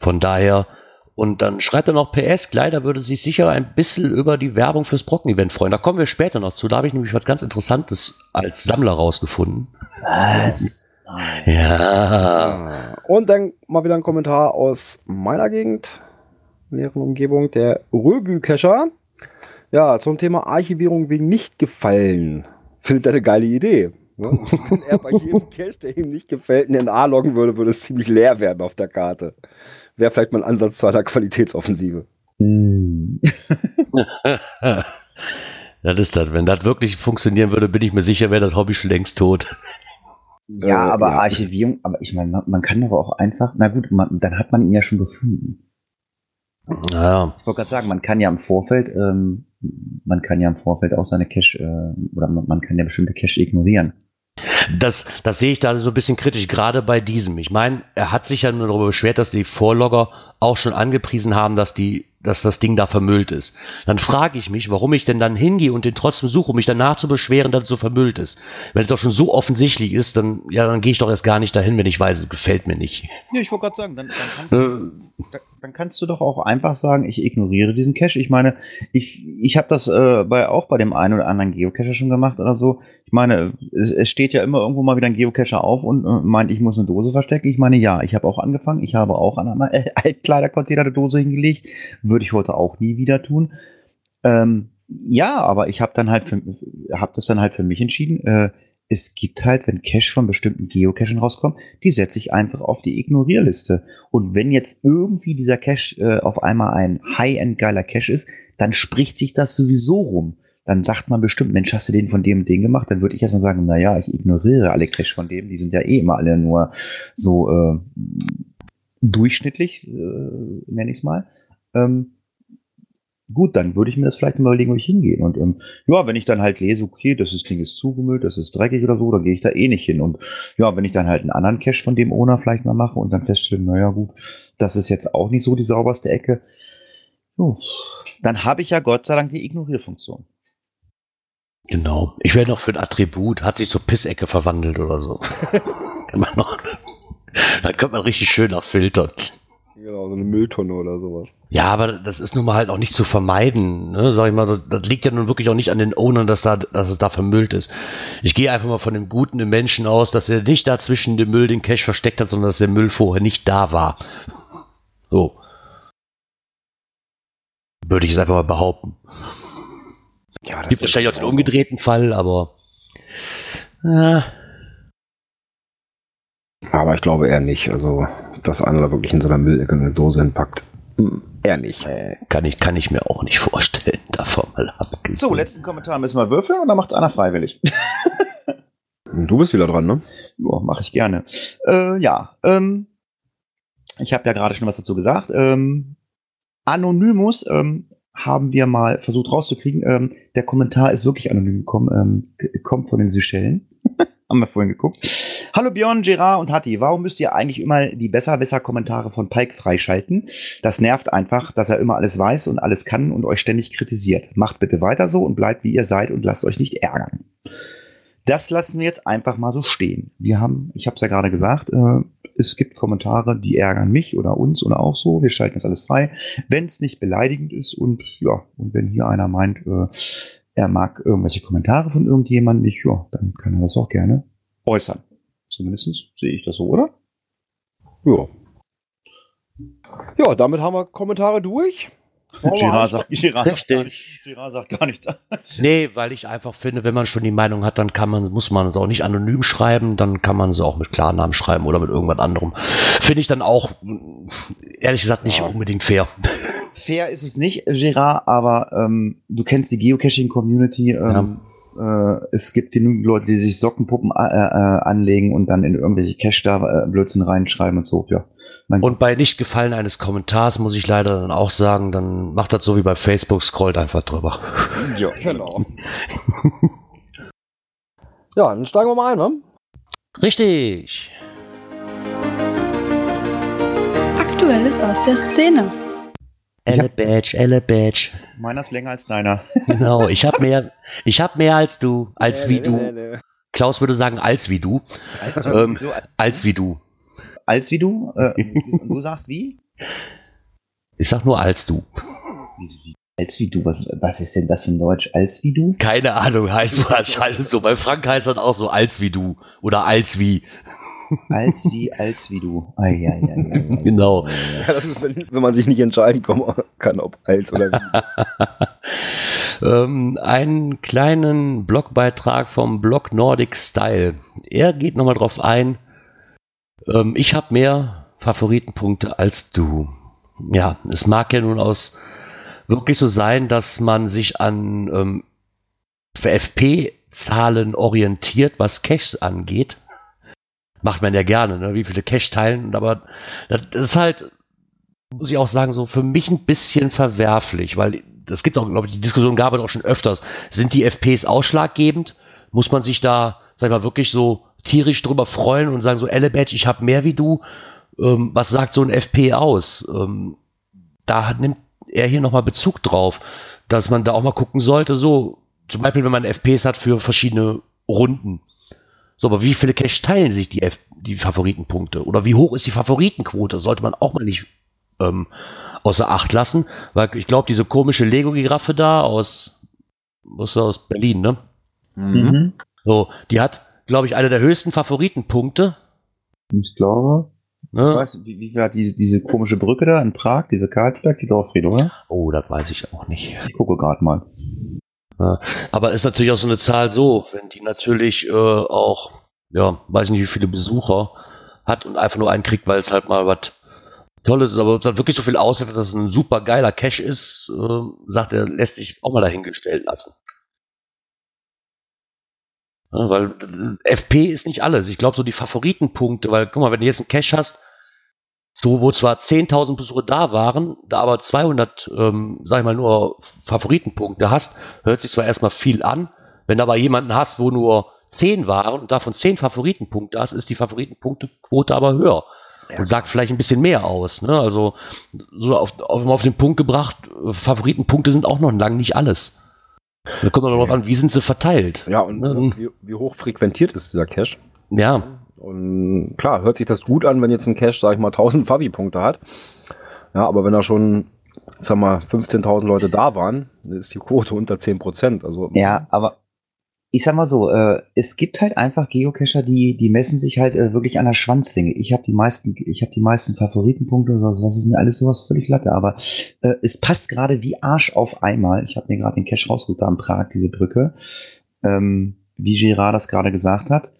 Von daher, und dann schreibt er noch PS, Kleider würde sich sicher ein bisschen über die Werbung fürs Brocken-Event freuen. Da kommen wir später noch zu. Da habe ich nämlich was ganz Interessantes als Sammler rausgefunden. Was? Nein. Ja. Ah. Und dann mal wieder ein Kommentar aus meiner Gegend, näheren Umgebung, der Röbü-Cacher. Ja, zum Thema Archivierung wegen nicht gefallen. Findet er eine geile Idee. Ne? Wenn er bei jedem Cache, der ihm nicht gefällt, einen NA loggen würde, würde es ziemlich leer werden auf der Karte. Wäre vielleicht mal ein Ansatz zu einer Qualitätsoffensive. Hm. das ist das. Wenn das wirklich funktionieren würde, bin ich mir sicher, wäre das Hobby schon längst tot. Ja, aber. Archivierung, aber ich meine, man, man kann doch auch einfach, na gut, man, dann hat man ihn ja schon gefunden. Naja. Ich wollte gerade sagen, man kann ja im Vorfeld, ähm, man kann ja im Vorfeld auch seine Cache, äh, oder man, man kann ja bestimmte Cache ignorieren. Das, das sehe ich da so ein bisschen kritisch, gerade bei diesem. Ich meine, er hat sich ja nur darüber beschwert, dass die Vorlogger auch schon angepriesen haben, dass die dass das Ding da vermüllt ist. Dann frage ich mich, warum ich denn dann hingehe und den trotzdem suche, um mich danach zu beschweren, dass es so vermüllt ist. Wenn es doch schon so offensichtlich ist, dann, ja, dann gehe ich doch erst gar nicht dahin, wenn ich weiß, es gefällt mir nicht. Ja, ich wollte gerade sagen, dann, dann, kannst du, äh, da, dann kannst du doch auch einfach sagen, ich ignoriere diesen Cache. Ich meine, ich, ich habe das äh, bei, auch bei dem einen oder anderen Geocacher schon gemacht oder so. Ich meine, es, es steht ja immer irgendwo mal wieder ein Geocacher auf und äh, meint, ich muss eine Dose verstecken. Ich meine, ja, ich habe auch angefangen. Ich habe auch an einem äh, Altkleidercontainer eine Dose hingelegt. Würde ich heute auch nie wieder tun. Ähm, ja, aber ich habe dann halt für, hab das dann halt für mich entschieden. Äh, es gibt halt, wenn Cache von bestimmten Geocachen rauskommen, die setze ich einfach auf die Ignorierliste. Und wenn jetzt irgendwie dieser Cache äh, auf einmal ein High-End geiler Cache ist, dann spricht sich das sowieso rum. Dann sagt man bestimmt, Mensch, hast du den von dem und dem gemacht? Dann würde ich erstmal sagen, na ja, ich ignoriere alle Cache von dem. Die sind ja eh immer alle nur so äh, durchschnittlich, äh, nenne ich es mal. Ähm, gut, dann würde ich mir das vielleicht mal überlegen, wo ich hingehe. Und ähm, ja, wenn ich dann halt lese, okay, das ist, Ding ist zugemüllt, das ist dreckig oder so, dann gehe ich da eh nicht hin. Und ja, wenn ich dann halt einen anderen Cache von dem Owner vielleicht mal mache und dann feststelle, naja gut, das ist jetzt auch nicht so die sauberste Ecke, jo, dann habe ich ja Gott sei Dank die Ignorierfunktion. Genau. Ich wäre noch für ein Attribut, hat sich zur Pissecke verwandelt oder so. kann man noch, da könnte man richtig schön noch filtern. Genau, so eine Mülltonne oder sowas. Ja, aber das ist nun mal halt auch nicht zu vermeiden. Ne? Sag ich mal, das, das, liegt ja nun wirklich auch nicht an den Ownern, dass, da, dass es da vermüllt ist. Ich gehe einfach mal von dem Guten im Menschen aus, dass er nicht da zwischen dem Müll den Cash versteckt hat, sondern dass der Müll vorher nicht da war. So. Würde ich es einfach mal behaupten. Ja, es gibt wahrscheinlich auch den umgedrehten Fall, aber. Äh. Aber ich glaube eher nicht. Also dass einer da wirklich in so einer Müllecke eine Dose hinpackt. Hm, eher nicht. Äh, kann, ich, kann ich mir auch nicht vorstellen, davon mal abgesehen. So, letzten Kommentar müssen wir würfeln oder macht einer freiwillig? du bist wieder dran, ne? Ja, mache ich gerne. Äh, ja, ähm, ich habe ja gerade schon was dazu gesagt. Ähm, Anonymous ähm, haben wir mal versucht rauszukriegen. Ähm, der Kommentar ist wirklich anonym gekommen, ähm, kommt von den Seychellen. haben wir vorhin geguckt. Hallo Björn, Gerard und Hatti. Warum müsst ihr eigentlich immer die Besserwisser-Kommentare von Pike freischalten? Das nervt einfach, dass er immer alles weiß und alles kann und euch ständig kritisiert. Macht bitte weiter so und bleibt wie ihr seid und lasst euch nicht ärgern. Das lassen wir jetzt einfach mal so stehen. Wir haben, ich habe es ja gerade gesagt, äh, es gibt Kommentare, die ärgern mich oder uns oder auch so. Wir schalten das alles frei, wenn es nicht beleidigend ist und ja, und wenn hier einer meint, äh, er mag irgendwelche Kommentare von irgendjemandem nicht, ja, dann kann er das auch gerne äußern. Zumindest sehe ich das so, oder? Ja. Ja, damit haben wir Kommentare durch. Girard sagt, Girard, sagt gar nicht, Girard sagt gar nichts. nee, weil ich einfach finde, wenn man schon die Meinung hat, dann kann man, muss man es auch nicht anonym schreiben, dann kann man es auch mit Klarnamen schreiben oder mit irgendwas anderem. Finde ich dann auch, ehrlich gesagt, nicht ja. unbedingt fair. Fair ist es nicht, Gerard, aber ähm, du kennst die Geocaching-Community. Ähm, ja äh, es gibt genügend Leute, die sich Sockenpuppen äh, äh, anlegen und dann in irgendwelche Cache da äh, Blödsinn reinschreiben und so, ja. Mein und bei Nicht-Gefallen eines Kommentars muss ich leider dann auch sagen, dann macht das so wie bei Facebook, scrollt einfach drüber. Ja, genau. ja, dann steigen wir mal ein, ne? Richtig. Aktuelles aus der Szene. Elle Badge, Elle Badge. Meiner ist länger als deiner. genau, ich habe mehr, ich habe mehr als du, als wie du. Klaus würde sagen, als wie du. Als, ähm, du, als wie du. Als wie du? Äh, du sagst wie? Ich sag nur als du. Wie, als wie du? Was, was, ist denn das für ein Deutsch? Als wie du? Keine Ahnung, heißt wahrscheinlich so. Bei Frank heißt das auch so als wie du. Oder als wie. Als wie, als wie du. Ai, ai, ai, ai, genau. Ja, das ist, wenn, wenn, man sich nicht entscheiden kann, ob als oder wie. ähm, einen kleinen Blogbeitrag vom Blog Nordic Style. Er geht nochmal drauf ein. Ähm, ich habe mehr Favoritenpunkte als du. Ja, es mag ja nun aus wirklich so sein, dass man sich an ähm, FP-Zahlen orientiert, was Caches angeht macht man ja gerne, ne? wie viele Cache teilen. Aber das ist halt, muss ich auch sagen, so für mich ein bisschen verwerflich, weil es gibt auch, glaube ich, die Diskussion gab es auch schon öfters. Sind die FPs ausschlaggebend? Muss man sich da, sag ich mal, wirklich so tierisch drüber freuen und sagen so, Elebadge, ich habe mehr wie du. Ähm, was sagt so ein FP aus? Ähm, da nimmt eher hier nochmal Bezug drauf, dass man da auch mal gucken sollte, so, zum Beispiel, wenn man FPs hat für verschiedene Runden. So, aber wie viele Cash teilen sich die, F die Favoritenpunkte? Oder wie hoch ist die Favoritenquote? Sollte man auch mal nicht ähm, außer Acht lassen, weil ich glaube, diese komische Lego-Giraffe da aus, was aus Berlin, ne? Mhm. So, die hat, glaube ich, eine der höchsten Favoritenpunkte. Ich glaube. Ne? Ich weiß, wie, wie war die, diese komische Brücke da in Prag, diese Karlsberg, die Dorffried, oder? Oh, das weiß ich auch nicht. Ich gucke gerade mal. Aber ist natürlich auch so eine Zahl so, wenn die natürlich äh, auch, ja, weiß nicht, wie viele Besucher hat und einfach nur einen kriegt, weil es halt mal was Tolles ist, aber ob das wirklich so viel aussieht, dass es ein super geiler Cache ist, äh, sagt er, lässt sich auch mal dahingestellt lassen. Ja, weil äh, FP ist nicht alles. Ich glaube, so die Favoritenpunkte, weil, guck mal, wenn du jetzt einen Cache hast, so, wo zwar 10.000 Besucher da waren, da aber 200, ähm, sag ich mal, nur Favoritenpunkte hast, hört sich zwar erstmal viel an, wenn du aber jemanden hast, wo nur 10 waren und davon 10 Favoritenpunkte hast, ist die Favoritenpunktequote aber höher. Und sagt vielleicht ein bisschen mehr aus. Ne? Also so auf, auf, auf den Punkt gebracht, Favoritenpunkte sind auch noch lang nicht alles. Da kommt man darauf an, wie sind sie verteilt. Ja, und Ne? wie, wie hoch frequentiert ist dieser Cache? Ja, Und klar, hört sich das gut an, wenn jetzt ein Cache, sag ich mal, 1000 Favi-Punkte hat. Ja, aber wenn da schon, sag mal, 15.000 Leute da waren, ist die Quote unter 10%. Also, Ja, aber ich sag mal so, äh, es gibt halt einfach Geocacher, die, die messen sich halt äh, wirklich an der Schwanzlänge. Ich habe die meisten, ich habe die meisten Favoritenpunkte und sowas, was ist mir alles sowas völlig latte, aber äh, es passt gerade wie Arsch auf einmal. Ich habe mir gerade den Cache da in Prag, diese Brücke. Ähm, wie Gerard das gerade gesagt hat.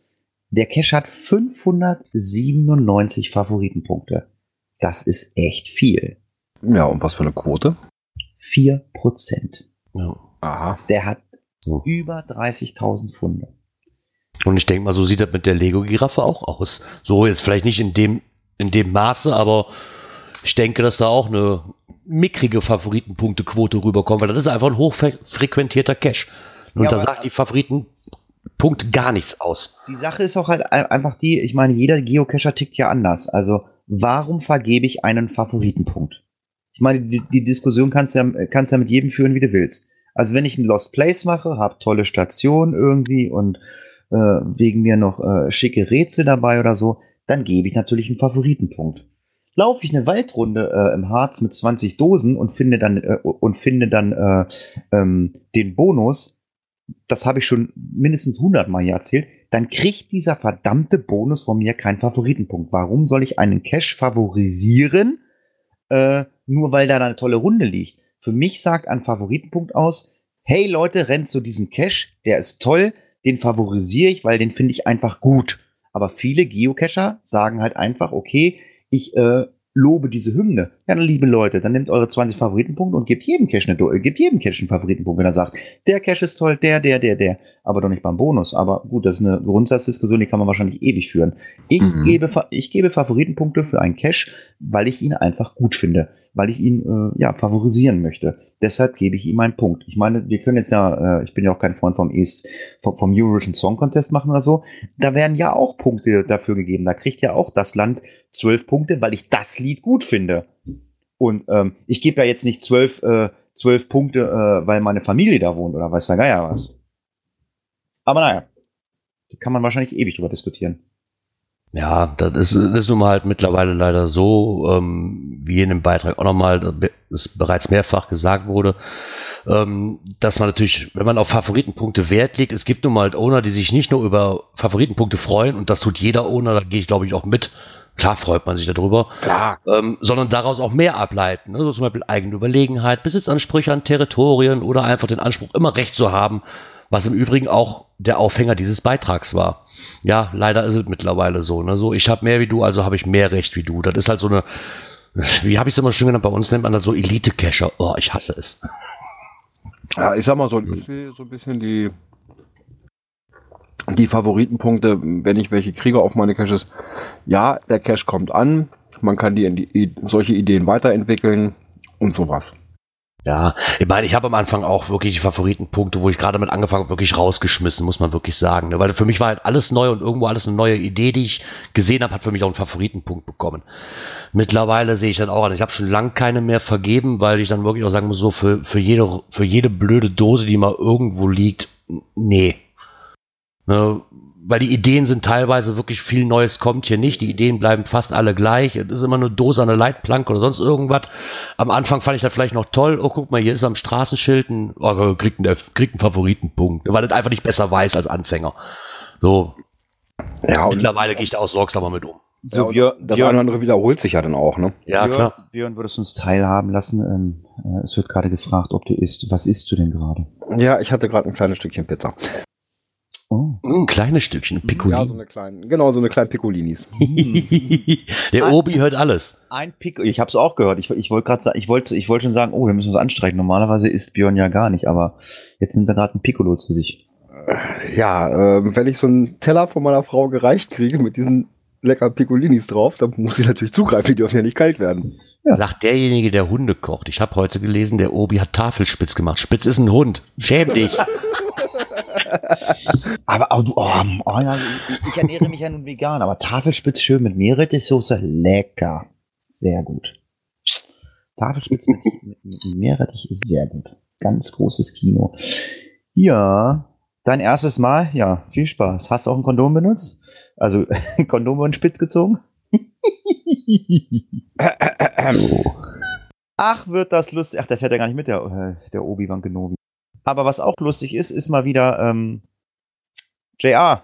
Der Cache hat 597 Favoritenpunkte. Das ist echt viel. ja, und was für eine Quote? 4 Prozent. ja. Aha. Der hat So. über 30.000 Funde. Und ich denke mal, so sieht das mit der Lego-Giraffe auch aus. So jetzt vielleicht nicht in dem, in dem Maße, aber ich denke, dass da auch eine mickrige Favoritenpunktequote rüberkommt, weil das ist einfach ein hochfrequentierter Cache. Und Ja, da sagt die Favoritenpunkte gar nichts aus. Die Sache ist auch halt ein- einfach die, ich meine, jeder Geocacher tickt ja anders. Also, warum vergebe ich einen Favoritenpunkt? Ich meine, die, die Diskussion kannst du ja, kannst ja mit jedem führen, wie du willst. Also, wenn ich einen Lost Place mache, habe tolle Station irgendwie und äh, wegen mir noch äh, schicke Rätsel dabei oder so, dann gebe ich natürlich einen Favoritenpunkt. Laufe ich eine Waldrunde äh, im Harz mit 20 Dosen und finde dann äh, und finde dann äh, ähm, den Bonus, das habe ich schon mindestens 100 Mal hier erzählt, dann kriegt dieser verdammte Bonus von mir keinen Favoritenpunkt. Warum soll ich einen Cache favorisieren, äh, nur weil da eine tolle Runde liegt? Für mich sagt ein Favoritenpunkt aus, hey Leute, rennt zu diesem Cache, der ist toll, den favorisiere ich, weil den finde ich einfach gut. Aber viele Geocacher sagen halt einfach, okay, ich äh, lobe diese Hymne. Ja, dann liebe Leute, dann nehmt eure 20 Favoritenpunkte und gebt jedem Cache eine, äh, gebt jedem Cache einen Favoritenpunkt, wenn er sagt, der Cache ist toll, der, der, der, der, aber doch nicht beim Bonus. Aber gut, das ist eine Grundsatzdiskussion, die kann man wahrscheinlich ewig führen. Ich Mhm. gebe, ich gebe Favoritenpunkte für einen Cache, weil ich ihn einfach gut finde, weil ich ihn äh, ja favorisieren möchte. Deshalb gebe ich ihm einen Punkt. Ich meine, wir können jetzt ja, äh, ich bin ja auch kein Freund vom East, vom, vom Eurovision Song Contest machen oder so. Da werden ja auch Punkte dafür gegeben. Da kriegt ja auch das Land zwölf Punkte, weil ich das Lied gut finde. Und ähm, ich gebe ja jetzt nicht zwölf, äh, zwölf Punkte, äh, weil meine Familie da wohnt oder weiß der Geier was. Aber naja, da kann man wahrscheinlich ewig drüber diskutieren. Ja, das ist, ist nun mal halt mittlerweile leider so, ähm, wie in dem Beitrag auch nochmal, das bereits mehrfach gesagt wurde, ähm, dass man natürlich, wenn man auf Favoritenpunkte Wert legt, es gibt nun mal halt Owner, die sich nicht nur über Favoritenpunkte freuen, und das tut jeder Owner, da gehe ich glaube ich auch mit, klar freut man sich darüber, Klar. ähm, sondern daraus auch mehr ableiten. Ne? So zum Beispiel eigene Überlegenheit, Besitzansprüche an Territorien oder einfach den Anspruch, immer Recht zu haben, was im Übrigen auch der Aufhänger dieses Beitrags war. Ja, leider ist es mittlerweile so. Ne? so ich habe mehr wie du, also habe ich mehr Recht wie du. Das ist halt so eine, wie habe ich es immer schön genannt, bei uns nennt man das so Elite-Cacher. Oh, ich hasse es. Ja, ich sag mal so, ich sehe so ein bisschen die, die Favoritenpunkte, wenn ich welche kriege auf meine Caches. Ja, der Cache kommt an, man kann die, die solche Ideen weiterentwickeln und sowas. Ja, ich meine, ich habe am Anfang auch wirklich die Favoritenpunkte, wo ich gerade mit angefangen habe, wirklich rausgeschmissen, muss man wirklich sagen. Ne? Weil für mich war halt alles neu und irgendwo alles eine neue Idee, die ich gesehen habe, hat für mich auch einen Favoritenpunkt bekommen. Mittlerweile sehe ich dann auch an, ich habe schon lange keine mehr vergeben, weil ich dann wirklich auch sagen muss, so für, für, jede, für jede blöde Dose, die mal irgendwo liegt, nee. Ne? weil die Ideen sind teilweise wirklich viel Neues kommt hier nicht. Die Ideen bleiben fast alle gleich. Es ist immer nur Dose an der Leitplanke oder sonst irgendwas. Am Anfang fand ich das vielleicht noch toll. Oh, guck mal, hier ist am Straßenschild ein, oh, kriegt einen, kriegt einen Favoritenpunkt, weil das einfach nicht besser weiß als Anfänger. So. Ja, mittlerweile gehe ich da auch sorgsamer mit um. So, ja, Björn, das Björn, eine andere wiederholt sich ja dann auch, ne? Ja, Björn, klar. Björn, würdest du uns teilhaben lassen? Ähm, äh, es wird gerade gefragt, ob du isst. Was isst du denn gerade? Ja, ich hatte gerade ein kleines Stückchen Pizza. Ein kleines Stückchen, Piccolini. Ja, so eine kleine, genau, so eine kleine Piccolinis. Der ein, Obi hört alles. Ein Pico, ich habe es auch gehört. Ich, ich wollte gerade sagen, ich wollte ich wollte schon sagen, oh, wir müssen uns anstrengen. Normalerweise isst Björn ja gar nicht, aber jetzt nimmt er gerade ein Piccolo zu sich. Ja, äh, wenn ich so einen Teller von meiner Frau gereicht kriege mit diesen leckeren Piccolinis drauf, dann muss ich natürlich zugreifen, die dürfen ja nicht kalt werden. Ja. Sagt derjenige, der Hunde kocht. Ich habe heute gelesen, der Obi hat Tafelspitz gemacht. Spitz ist ein Hund. Schäm dich. aber oh, du, oh, oh, ja, ich, ich, ernähre mich ja nun vegan, aber Tafelspitz schön mit Meerrettichsoße, lecker. Sehr gut. Tafelspitz mit, mit, mit Meerrettich ist sehr gut. Ganz großes Kino. Ja, dein erstes Mal? Ja, viel Spaß. Hast du auch ein Kondom benutzt? Also Kondom und Spitz gezogen? Ach, wird das lustig. Ach, der fährt ja gar nicht mit, der, der Obi-Wan Kenobi. Aber was auch lustig ist, ist mal wieder ähm, JR.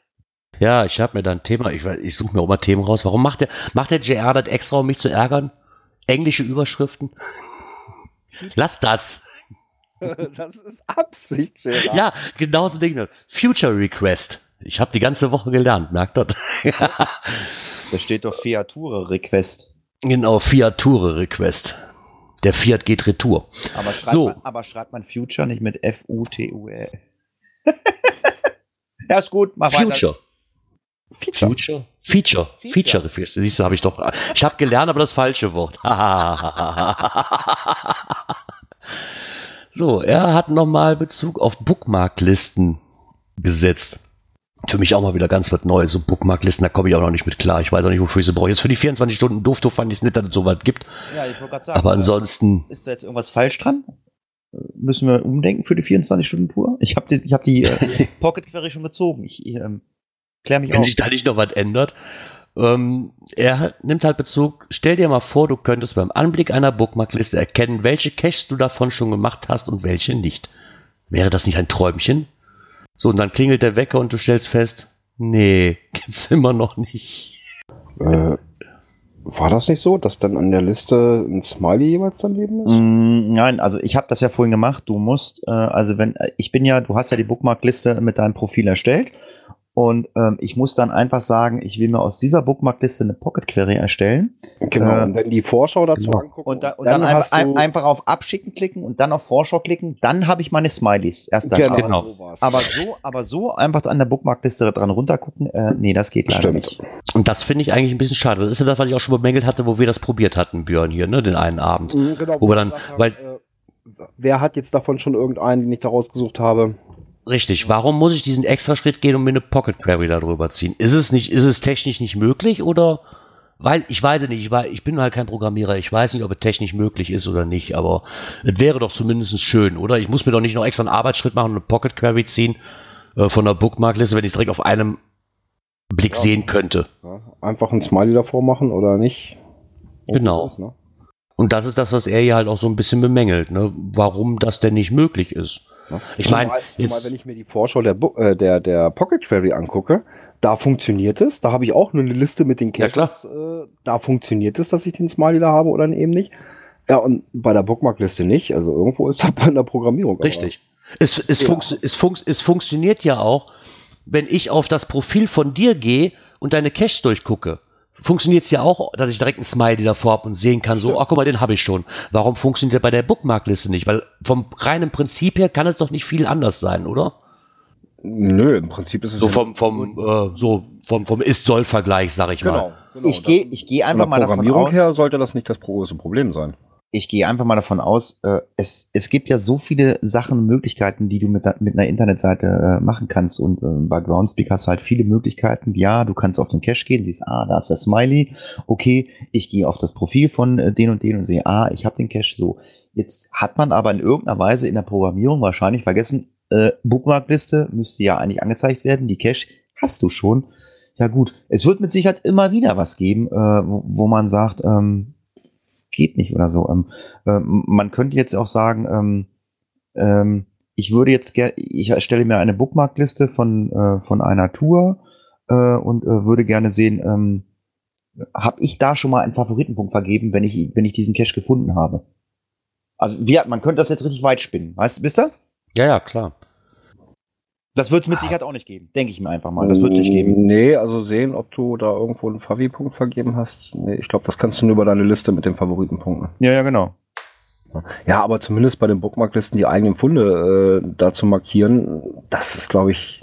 ja, ich habe mir da ein Thema, ich, ich suche mir auch mal Themen raus. Warum macht der, macht der JR das extra, um mich zu ärgern? Englische Überschriften? Lass das. Das ist Absicht, JR. Ja, genau so Dinge. Future Request. Ich habe die ganze Woche gelernt, merkt das? da steht doch Fiature Request. Genau, Fiature Request. Der Fiat geht retour. Aber schreibt, so. man, aber schreibt man Future nicht mit F-U-T-U-R? ja, ist gut, mach Future. weiter. Feature. Future? Feature. Feature. Feature. Siehst du, habe ich doch. Ich habe gelernt, aber das falsche Wort. so, er hat nochmal Bezug auf Bookmarklisten gesetzt für mich auch mal wieder ganz was Neues. So Bookmarklisten, da komme ich auch noch nicht mit klar. Ich weiß auch nicht, wofür ich sie brauche. Jetzt für die 24 Stunden doof, doof fand ich es nicht, dass es so weit gibt. Ja, ich wollte gerade sagen. Aber ansonsten. Ist da jetzt irgendwas falsch dran? Müssen wir umdenken für die 24 Stunden Tour? Ich habe die, ich hab die äh, Pocket Query schon gezogen. Ich ähm, klär mich Wenn auf. sich da nicht noch was ändert. Ähm, er nimmt halt Bezug. Stell dir mal vor, du könntest beim Anblick einer Bookmarkliste erkennen, welche Caches du davon schon gemacht hast und welche nicht. Wäre das nicht ein Träumchen? So, und dann klingelt der Wecker und du stellst fest, nee, gibt's immer noch nicht. Äh, war das nicht so, dass dann an der Liste ein Smiley jeweils daneben ist? Mm, nein, also ich habe das ja vorhin gemacht. Du musst, äh, also wenn, ich bin ja, du hast ja die Bookmark-Liste mit deinem Profil erstellt und ähm, ich muss dann einfach sagen, ich will mir aus dieser Bookmarkliste eine Pocket Query erstellen. Genau, äh, und dann die Vorschau dazu genau. angucken. Und, da, und dann, dann einfach, ein, einfach, auf Abschicken klicken und dann auf Vorschau klicken. Dann habe ich meine Smileys. Erst dann. Genau. Aber, aber, so, aber so einfach an der Bookmarkliste dran runtergucken, äh, nee, das geht leider Stimmt. nicht. Und das finde ich eigentlich ein bisschen schade. Das ist ja das, was ich auch schon bemängelt hatte, wo wir das probiert hatten, Björn, hier, ne, den einen Abend. Mhm, genau, wo wir dann, weil, äh, wer hat jetzt davon schon irgendeinen, den ich da rausgesucht habe? Richtig. Warum muss ich diesen extra Schritt gehen und mir eine Pocket Query darüber ziehen? Ist es nicht, ist es technisch nicht möglich oder? Weil, ich weiß es nicht, ich, war, ich bin halt kein Programmierer, ich weiß nicht, ob es technisch möglich ist oder nicht, aber es wäre doch zumindest schön, oder? Ich muss mir doch nicht noch extra einen Arbeitsschritt machen und eine Pocket Query ziehen äh, von der Bookmarkliste, wenn ich es direkt auf einem Blick ja, sehen könnte. Ja, einfach ein Smiley davor machen oder nicht? genau. Was, ne? Und das ist das, was er hier halt auch so ein bisschen bemängelt, ne? warum das denn nicht möglich ist. Ne? Ich meine, wenn ich mir die Vorschau der, äh, der, der Pocket Query angucke, da funktioniert es. Da habe ich auch nur eine Liste mit den Caches. Ja, äh, da funktioniert es, dass ich den Smiley da habe oder eben nicht. Ja, und bei der Bookmark-Liste nicht. Also irgendwo ist das bei der Programmierung. Richtig. Es, es, ja. funks, es, funks, es funktioniert ja auch, wenn ich auf das Profil von dir gehe und deine Caches durchgucke funktioniert es ja auch, dass ich direkt ein Smiley davor habe und sehen kann, so, ach guck mal, den habe ich schon. Warum funktioniert der bei der Bookmarkliste nicht? Weil vom reinen Prinzip her kann es doch nicht viel anders sein, oder? Nö, im Prinzip ist es so ja vom vom äh, so vom vom Ist-Soll-Vergleich, sag ich genau, mal. Genau, ich gehe ich gehe einfach mal davon aus. her sollte das nicht das große Problem sein. Ich gehe einfach mal davon aus, äh, es, es gibt ja so viele Sachen Möglichkeiten, die du mit, mit einer Internetseite äh, machen kannst. Und äh, bei Groundspeak hast du halt viele Möglichkeiten. Ja, du kannst auf den Cache gehen, siehst, ah, da ist der Smiley. Okay, ich gehe auf das Profil von äh, den und den und sehe, ah, ich habe den Cache so. Jetzt hat man aber in irgendeiner Weise in der Programmierung wahrscheinlich vergessen, äh, Bookmarkliste müsste ja eigentlich angezeigt werden. Die Cache hast du schon. Ja gut, es wird mit Sicherheit immer wieder was geben, äh, wo, wo man sagt, ähm, geht nicht oder so. Ähm, äh, man könnte jetzt auch sagen, ähm, ähm, ich würde jetzt gerne, ich erstelle mir eine Bookmarkliste von, äh, von einer Tour äh, und äh, würde gerne sehen, ähm, habe ich da schon mal einen Favoritenpunkt vergeben, wenn ich, wenn ich diesen Cache gefunden habe. Also wie, man könnte das jetzt richtig weit spinnen. Weißt du, wisst ihr? Ja, ja, klar. Das wird es mit Sicherheit auch nicht geben. Denke ich mir einfach mal. Das wird es nicht geben. Nee, also sehen, ob du da irgendwo einen Favi-Punkt vergeben hast. Nee, ich glaube, das kannst du nur über deine Liste mit den Favoritenpunkten. Ja, ja, genau. Ja, aber zumindest bei den Bookmarklisten die eigenen Funde äh, da zu markieren, das ist, glaube ich,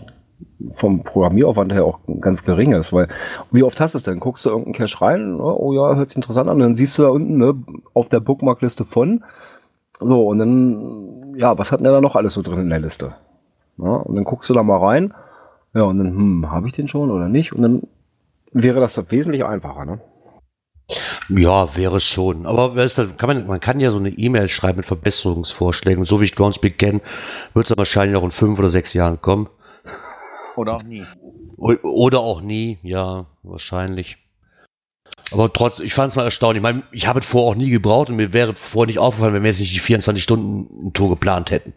vom Programmieraufwand her auch ganz geringes, weil wie oft hast du es denn? Guckst du irgendeinen Cache rein, oh ja, hört sich interessant an, dann siehst du da unten ne, auf der Bookmarkliste von, so, und dann, ja, was hat denn da noch alles so drin in der Liste? Ja, und dann guckst du da mal rein. Ja, und dann, hm, habe ich den schon oder nicht? Und dann wäre das wesentlich einfacher, ne? Ja, wäre es schon. Aber weißt du, kann man, man kann ja so eine E-Mail schreiben mit Verbesserungsvorschlägen. so wie ich Groundspeak kenne, wird es wahrscheinlich noch in fünf oder sechs Jahren kommen. Oder auch nie. Oder auch nie, ja, wahrscheinlich. Aber trotzdem, ich fand es mal erstaunlich. Ich meine, ich habe es vorher auch nie gebraucht und mir wäre vorher nicht aufgefallen, wenn wir jetzt nicht die 24 Stunden Tour geplant hätten.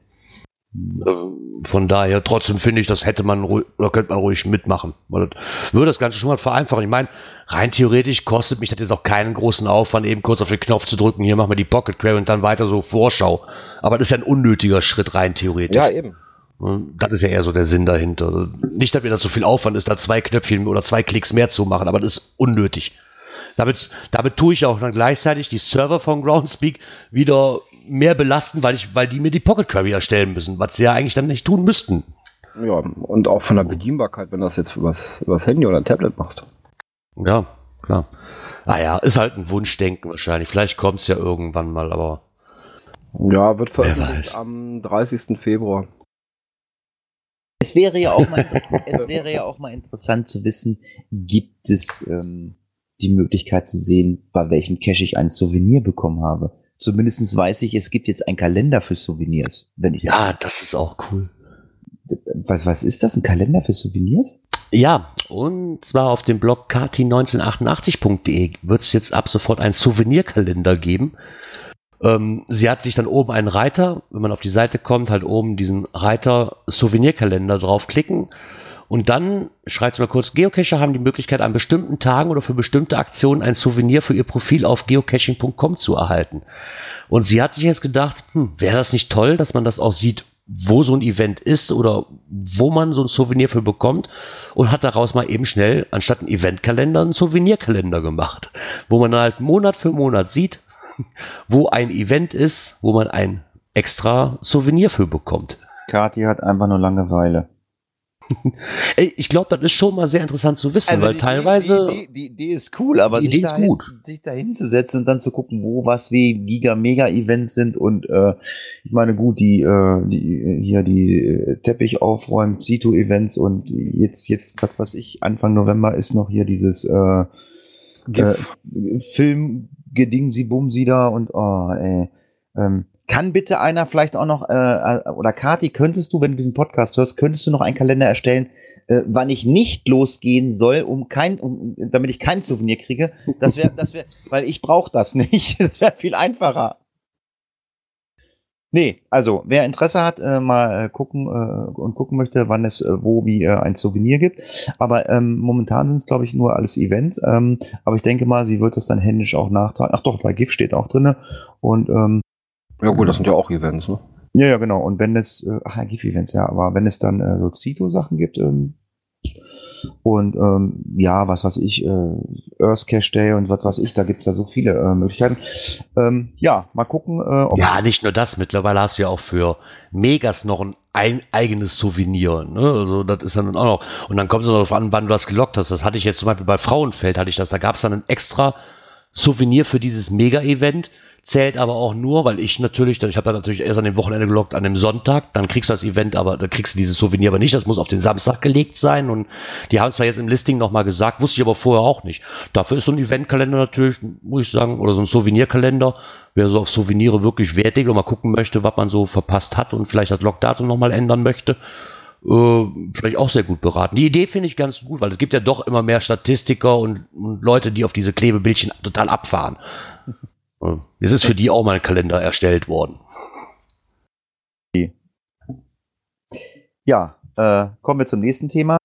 Von daher, trotzdem finde ich, das hätte man oder könnte man ruhig mitmachen. Weil das würde das Ganze schon mal vereinfachen. Ich meine, rein theoretisch kostet mich das jetzt auch keinen großen Aufwand, eben kurz auf den Knopf zu drücken, hier machen wir die Pocket Query und dann weiter so Vorschau. Aber das ist ja ein unnötiger Schritt rein theoretisch. Ja, eben. Das ist ja eher so der Sinn dahinter. Nicht, dass wieder zu viel Aufwand ist, da zwei Knöpfchen oder zwei Klicks mehr zu machen, aber das ist unnötig. Damit, damit tue ich auch dann gleichzeitig die Server von Groundspeak wieder mehr belasten, weil, ich, weil die mir die Pocket Query erstellen müssen, was sie ja eigentlich dann nicht tun müssten. Ja, und auch von der Bedienbarkeit, wenn du das jetzt übers, übers Handy oder Tablet machst. Ja, klar. Naja, ah ist halt ein Wunschdenken wahrscheinlich. Vielleicht kommt es ja irgendwann mal, aber. Ja, wird veröffentlicht am 30. Februar. Es wäre ja auch mal, es wäre ja auch mal interessant zu wissen, gibt es ähm, die Möglichkeit zu sehen, bei welchem Cache ich ein Souvenir bekommen habe. Zumindestens weiß ich, es gibt jetzt einen Kalender für Souvenirs. Wenn ich ja, das ist auch cool. Was, was ist das? Ein Kalender für Souvenirs? Ja, und zwar auf dem Blog kati1988.de wird es jetzt ab sofort einen Souvenirkalender geben. Ähm, sie hat sich dann oben einen Reiter, wenn man auf die Seite kommt, halt oben diesen Reiter Souvenirkalender draufklicken und dann schreibt sie mal kurz, Geocacher haben die Möglichkeit, an bestimmten Tagen oder für bestimmte Aktionen ein Souvenir für ihr Profil auf geocaching.com zu erhalten. Und sie hat sich jetzt gedacht, hm, wäre das nicht toll, dass man das auch sieht, wo so ein Event ist oder wo man so ein Souvenir für bekommt und hat daraus mal eben schnell anstatt einen Eventkalender einen Souvenirkalender gemacht, wo man halt Monat für Monat sieht, wo ein Event ist, wo man ein extra Souvenir für bekommt. Kathi hat einfach nur Langeweile. Ich glaube, das ist schon mal sehr interessant zu wissen, also weil die, teilweise. Die, die, die, ist cool, aber sich, dahin, sich da hinzusetzen und dann zu gucken, wo was wie Giga-Mega-Events sind und äh, ich meine, gut, die, äh, die hier die äh, Teppich aufräumen, Zito-Events und jetzt, jetzt, was weiß ich, Anfang November ist noch hier dieses äh, äh, Film-Gedingsi Bumsi da und oh, ey. Ähm, kann bitte einer vielleicht auch noch, äh, äh, oder Kati, könntest du, wenn du diesen Podcast hörst, könntest du noch einen Kalender erstellen, äh, wann ich nicht losgehen soll, um kein, um, damit ich kein Souvenir kriege? Das wäre, das wäre, weil ich brauche das nicht. Das wäre viel einfacher. Nee, also wer Interesse hat, äh, mal äh, gucken äh, und gucken möchte, wann es äh, wo wie äh, ein Souvenir gibt. Aber ähm, momentan sind es, glaube ich, nur alles Events. Ähm, aber ich denke mal, sie wird das dann händisch auch nachtragen. Ach doch, bei GIF steht auch drinne. Und ähm, ja gut, das sind ja auch Events, ne? Ja, ja, genau. Und wenn es, äh, ach, GIF-Events, ja, aber wenn es dann äh, so Zito-Sachen gibt, ähm, und ähm, ja, was weiß ich, äh, Earth Cache Day und was weiß ich, da gibt's ja so viele äh, Möglichkeiten. Ähm, ja, mal gucken. Äh, ob ja, nicht nur das, mittlerweile hast du ja auch für Megas noch ein, ein eigenes Souvenir. Ne? Also das ist dann auch noch. Und dann kommt es darauf an, wann du das gelockt hast. Das hatte ich jetzt zum Beispiel bei Frauenfeld, hatte ich das. Da gab's dann ein extra Souvenir für dieses Mega-Event zählt aber auch nur, weil ich natürlich, ich habe da natürlich erst an dem Wochenende gelockt, an dem Sonntag, dann kriegst du das Event, aber da kriegst du dieses Souvenir aber nicht, das muss auf den Samstag gelegt sein und die haben zwar jetzt im Listing nochmal gesagt, wusste ich aber vorher auch nicht. Dafür ist so ein Eventkalender natürlich, muss ich sagen, oder so ein Souvenirkalender, wer so auf Souvenire wirklich Wert legt und mal gucken möchte, was man so verpasst hat und vielleicht das Logdatum nochmal ändern möchte, äh, vielleicht auch sehr gut beraten. Die Idee finde ich ganz gut, weil es gibt ja doch immer mehr Statistiker und, und Leute, die auf diese Klebebildchen total abfahren. Es ist für die auch mal ein Kalender erstellt worden. Ja, äh, kommen wir zum nächsten Thema.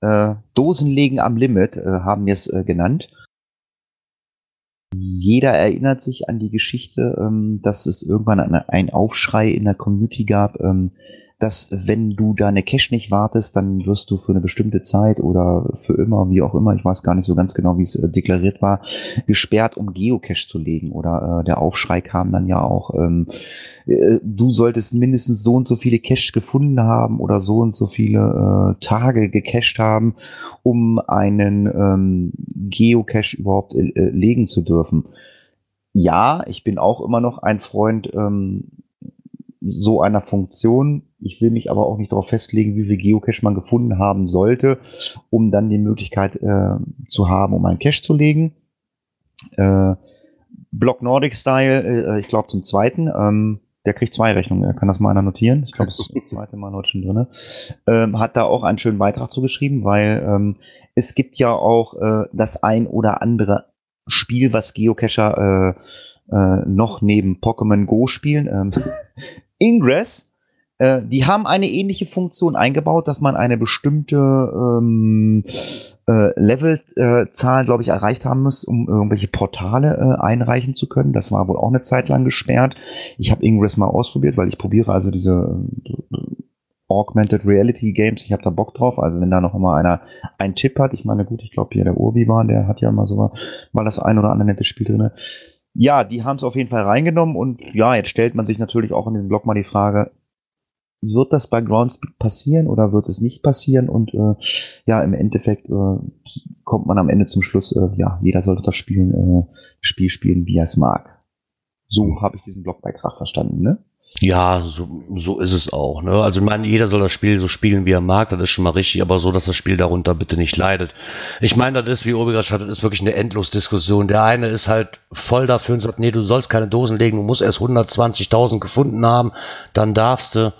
Äh, Dosenlegen am Limit äh, haben wir es äh, genannt. Jeder erinnert sich an die Geschichte, ähm, dass es irgendwann einen Aufschrei in der Community gab, ähm, dass wenn du deine Cache nicht wartest, dann wirst du für eine bestimmte Zeit oder für immer, wie auch immer, ich weiß gar nicht so ganz genau, wie es äh, deklariert war, gesperrt, um Geocache zu legen. Oder äh, der Aufschrei kam dann ja auch, ähm, äh, du solltest mindestens so und so viele Caches gefunden haben oder so und so viele äh, Tage gecached haben, um einen ähm, Geocache überhaupt äh, äh, legen zu dürfen. Ja, ich bin auch immer noch ein Freund ähm, so einer Funktion. Ich will mich aber auch nicht darauf festlegen, wie viel Geocache man gefunden haben sollte, um dann die Möglichkeit äh, zu haben, um einen Cache zu legen. Äh, Block Nordic Style, äh, ich glaube zum zweiten. Ähm, der kriegt zwei Rechnungen, kann das mal einer notieren. Ich glaube, das zweite Mal heute schon drin. Ähm, hat da auch einen schönen Beitrag zugeschrieben, weil ähm, es gibt ja auch äh, das ein oder andere Spiel, was Geocacher äh, äh, noch neben Pokémon Go spielen. Ähm, Ingress, äh, die haben eine ähnliche Funktion eingebaut, dass man eine bestimmte ähm, äh, Levelzahl, äh, glaube ich, erreicht haben muss, um irgendwelche Portale äh, einreichen zu können. Das war wohl auch eine Zeit lang gesperrt. Ich habe Ingress mal ausprobiert, weil ich probiere also diese äh, Augmented Reality Games. Ich habe da Bock drauf. Also wenn da noch mal einer einen Tipp hat, ich meine, gut, ich glaube hier der Urbi war, der hat ja mal so mal das ein oder andere nette Spiel drinne ja, die haben es auf jeden Fall reingenommen und ja, jetzt stellt man sich natürlich auch in dem Blog mal die Frage, wird das bei Groundspeak passieren oder wird es nicht passieren? Und äh, ja, im Endeffekt äh, kommt man am Ende zum Schluss, äh, ja, jeder sollte das Spielen, äh, Spiel spielen, wie er es mag. So habe ich diesen Blogbeitrag verstanden, ne? Ja, so, so ist es auch. Ne? Also ich meine, jeder soll das Spiel so spielen, wie er mag, das ist schon mal richtig, aber so, dass das Spiel darunter bitte nicht leidet. Ich meine, das ist, wie Obi gerade das ist wirklich eine Endlos-Diskussion. Der eine ist halt voll dafür und sagt, nee, du sollst keine Dosen legen, du musst erst 120.000 gefunden haben, dann darfst du.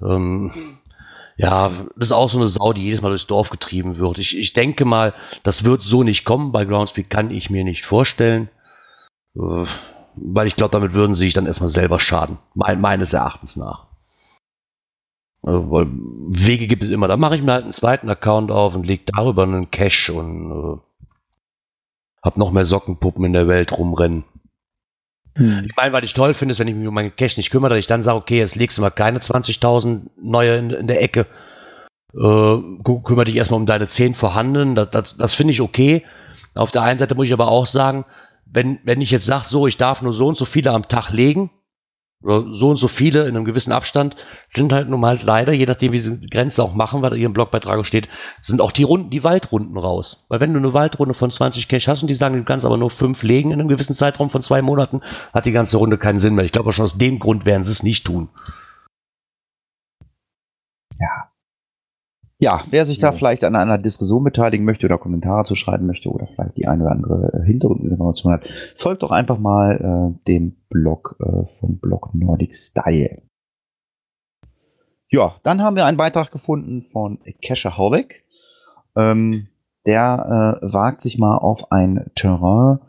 Ähm, ja, das ist auch so eine Sau, die jedes Mal durchs Dorf getrieben wird. Ich, ich denke mal, das wird so nicht kommen. Bei Groundspeak kann ich mir nicht vorstellen. Äh, weil ich glaube, damit würden sie sich dann erstmal selber schaden, me meines Erachtens nach. Also, weil Wege gibt es immer. Da mache ich mir halt einen zweiten Account auf und lege darüber einen Cache und äh, hab noch mehr Sockenpuppen in der Welt rumrennen. Hm. Ich meine, was ich toll finde, ist, wenn ich mich um meinen Cache nicht kümmere, dass ich dann sage, okay, jetzt legst du mal keine 20.000 neue in, in, der Ecke. Äh, kümmere dich erstmal um deine 10 vorhandenen. Das, das, das finde ich okay. Auf der einen Seite muss ich aber auch sagen, wenn, wenn ich jetzt sage, so, ich darf nur so und so viele am Tag legen, oder so und so viele in einem gewissen Abstand, sind halt nun mal leider, je nachdem, wie sie die Grenze auch machen, was da hier im Blogbeitrag steht, sind auch die Runden, die Waldrunden raus. Weil wenn du eine Waldrunde von 20 Cash hast und die sagen, du kannst aber nur fünf legen in einem gewissen Zeitraum von zwei Monaten, hat die ganze Runde keinen Sinn mehr. Ich glaube schon aus dem Grund werden sie es nicht tun. Ja, ja, wer sich da vielleicht an einer Diskussion beteiligen möchte oder Kommentare zu schreiben möchte oder vielleicht die eine oder andere äh, Hintergrundinformation hat, folgt doch einfach mal äh, dem Blog äh, von Blog Nordic Style. Ja, dann haben wir einen Beitrag gefunden von Kesha Haubeck. Ähm, der äh, wagt sich mal auf ein Terrain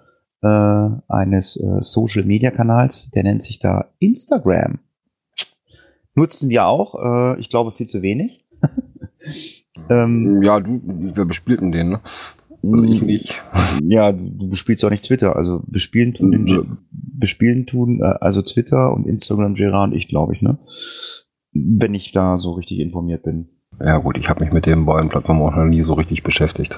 äh, eines äh, Social Media Kanals, der nennt sich da Instagram. Nutzen wir auch, äh, ich glaube viel zu wenig. Ähm, ja, du, wer bespielt denn den, ne? Also ich nicht. Ja, du bespielst auch nicht Twitter. Also bespielen tun, den, bespielen tun äh, also Twitter und Instagram Gerard und ich, glaube ich, ne? Wenn ich da so richtig informiert bin. Ja gut, ich habe mich mit den beiden Plattformen auch noch nie so richtig beschäftigt.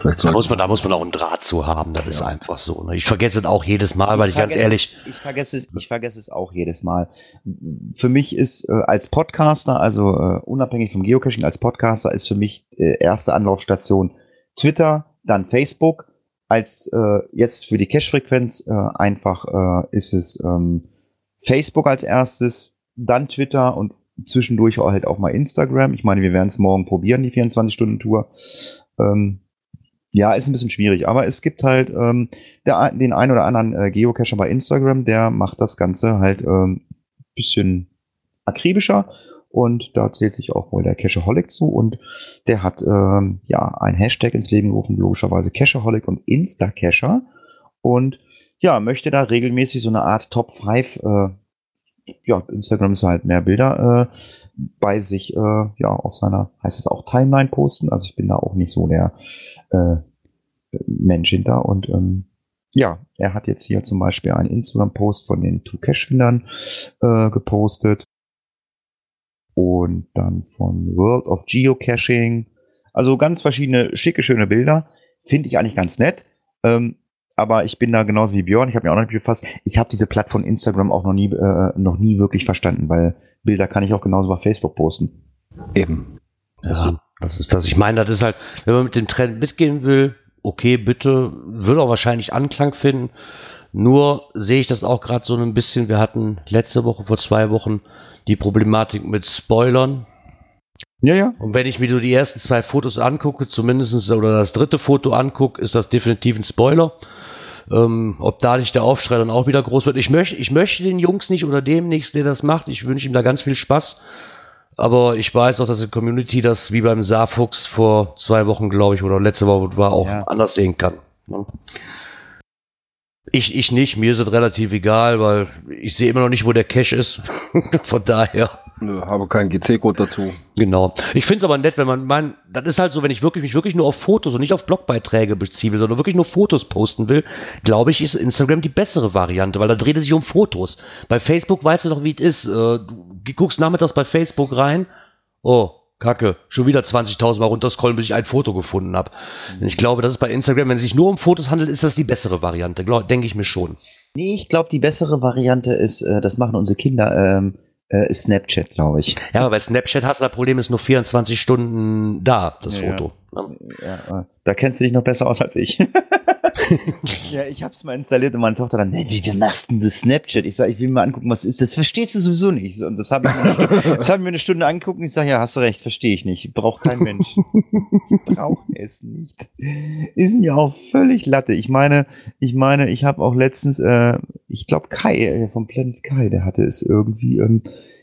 Vielleicht da, muss man, da muss man auch einen Draht zu haben, das ja. ist einfach so. Ne? Ich vergesse es auch jedes Mal, weil ich, ich ganz ehrlich. Es, ich vergesse es, ich vergesse es auch jedes Mal. Für mich ist äh, als Podcaster, also äh, unabhängig vom Geocaching, als Podcaster ist für mich äh, erste Anlaufstation Twitter, dann Facebook, als äh, jetzt für die Cache-Frequenz äh, einfach äh, ist es ähm, Facebook als erstes, dann Twitter und zwischendurch halt auch mal Instagram. Ich meine, wir werden es morgen probieren, die 24-Stunden-Tour. Ähm, ja, ist ein bisschen schwierig, aber es gibt halt ähm, der, den ein oder anderen äh, Geocacher bei Instagram, der macht das Ganze halt ähm, bisschen akribischer und da zählt sich auch wohl der Cacheholic zu und der hat ähm, ja ein Hashtag ins Leben gerufen, logischerweise Cacheholic und Instacacher und ja, möchte da regelmäßig so eine Art Top 5 äh, ja, Instagram ist halt mehr Bilder äh, bei sich, äh, ja, auf seiner, heißt es auch Timeline posten. Also ich bin da auch nicht so der äh, Mensch hinter. Und ähm, ja, er hat jetzt hier zum Beispiel einen Instagram-Post von den Two Cash-Findern äh, gepostet. Und dann von World of Geocaching. Also ganz verschiedene schicke, schöne Bilder. Finde ich eigentlich ganz nett. Ähm, aber ich bin da genauso wie Björn, ich habe mir auch noch nicht befasst. Ich habe diese Plattform Instagram auch noch nie, äh, noch nie wirklich verstanden, weil Bilder kann ich auch genauso bei Facebook posten. Eben. Ja, das ist das. Ich meine, das ist halt, wenn man mit dem Trend mitgehen will, okay, bitte, würde auch wahrscheinlich Anklang finden. Nur sehe ich das auch gerade so ein bisschen. Wir hatten letzte Woche, vor zwei Wochen, die Problematik mit Spoilern. Ja, ja. Und wenn ich mir nur die ersten zwei Fotos angucke, zumindest oder das dritte Foto angucke, ist das definitiv ein Spoiler. Ähm, ob da nicht der Aufschrei dann auch wieder groß wird. Ich möchte, ich möchte den Jungs nicht oder dem nichts, der das macht. Ich wünsche ihm da ganz viel Spaß. Aber ich weiß auch, dass die Community das wie beim Saarfuchs vor zwei Wochen, glaube ich, oder letzte Woche war, auch Ja. anders sehen kann. ne? Ich, ich nicht, mir ist es relativ egal, weil ich sehe immer noch nicht, wo der Cache ist. Von daher. Nö, habe keinen GC-Code dazu. Genau. Ich finde es aber nett, wenn man, man, das ist halt so, wenn ich wirklich mich wirklich nur auf Fotos und nicht auf Blogbeiträge beziehe, sondern wirklich nur Fotos posten will, glaube ich, ist Instagram die bessere Variante, weil da dreht es sich um Fotos. Bei Facebook weißt du doch, wie es ist. Äh, Du guckst nachmittags bei Facebook rein, oh, Kacke, schon wieder 20.000 Mal runterscrollen, bis ich ein Foto gefunden habe. Ich glaube, das ist bei Instagram, wenn es sich nur um Fotos handelt, ist das die bessere Variante, denke ich mir schon. Nee, ich glaube, die bessere Variante ist, äh, das machen unsere Kinder, ähm, äh, Snapchat, glaube ich. Ja, aber bei Snapchat hast du das Problem, ist nur 24 Stunden da, das Ja, Foto. ne? Ja, äh, da kennst du dich noch besser aus als ich. ja, ich hab's mal installiert und meine Tochter dann, "Nee, wie du machst denn das Snapchat? Ich sag, ich will mir angucken, was ist das? Verstehst du sowieso nicht. Und das habe ich, mir eine Stunde- das hab ich mir eine Stunde angeguckt und ich sage, ja, hast du recht, verstehe ich nicht. Braucht kein Mensch. Braucht es nicht. Ist mir auch völlig Latte. Ich meine, ich meine, ich habe auch letztens, äh, ich glaube Kai äh, vom Planet Kai, der hatte es irgendwie, ähm,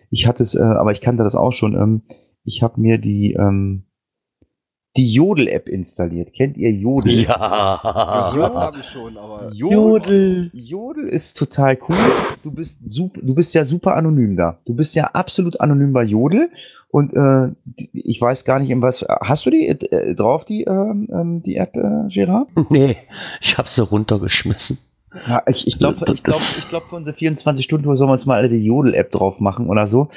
ich hatte es, äh, aber ich kannte das auch schon. Ähm, ich habe mir die ähm, die Jodel-App installiert. Kennt ihr Jodel? Ja. Gehört habe ich schon, aber Jodel. Jodel ist total cool. Du bist super, du bist ja super anonym da. Du bist ja absolut anonym bei Jodel. Und äh, ich weiß gar nicht, in was. Hast du die äh, drauf, die, ähm, ähm, die App, äh, Gerard? Nee, ich habe sie runtergeschmissen. Ja, ich, ich glaube, ich glaube, ich glaube, für unsere 24-Stunden-Tour sollen wir uns mal alle die Jodel-App drauf machen oder so.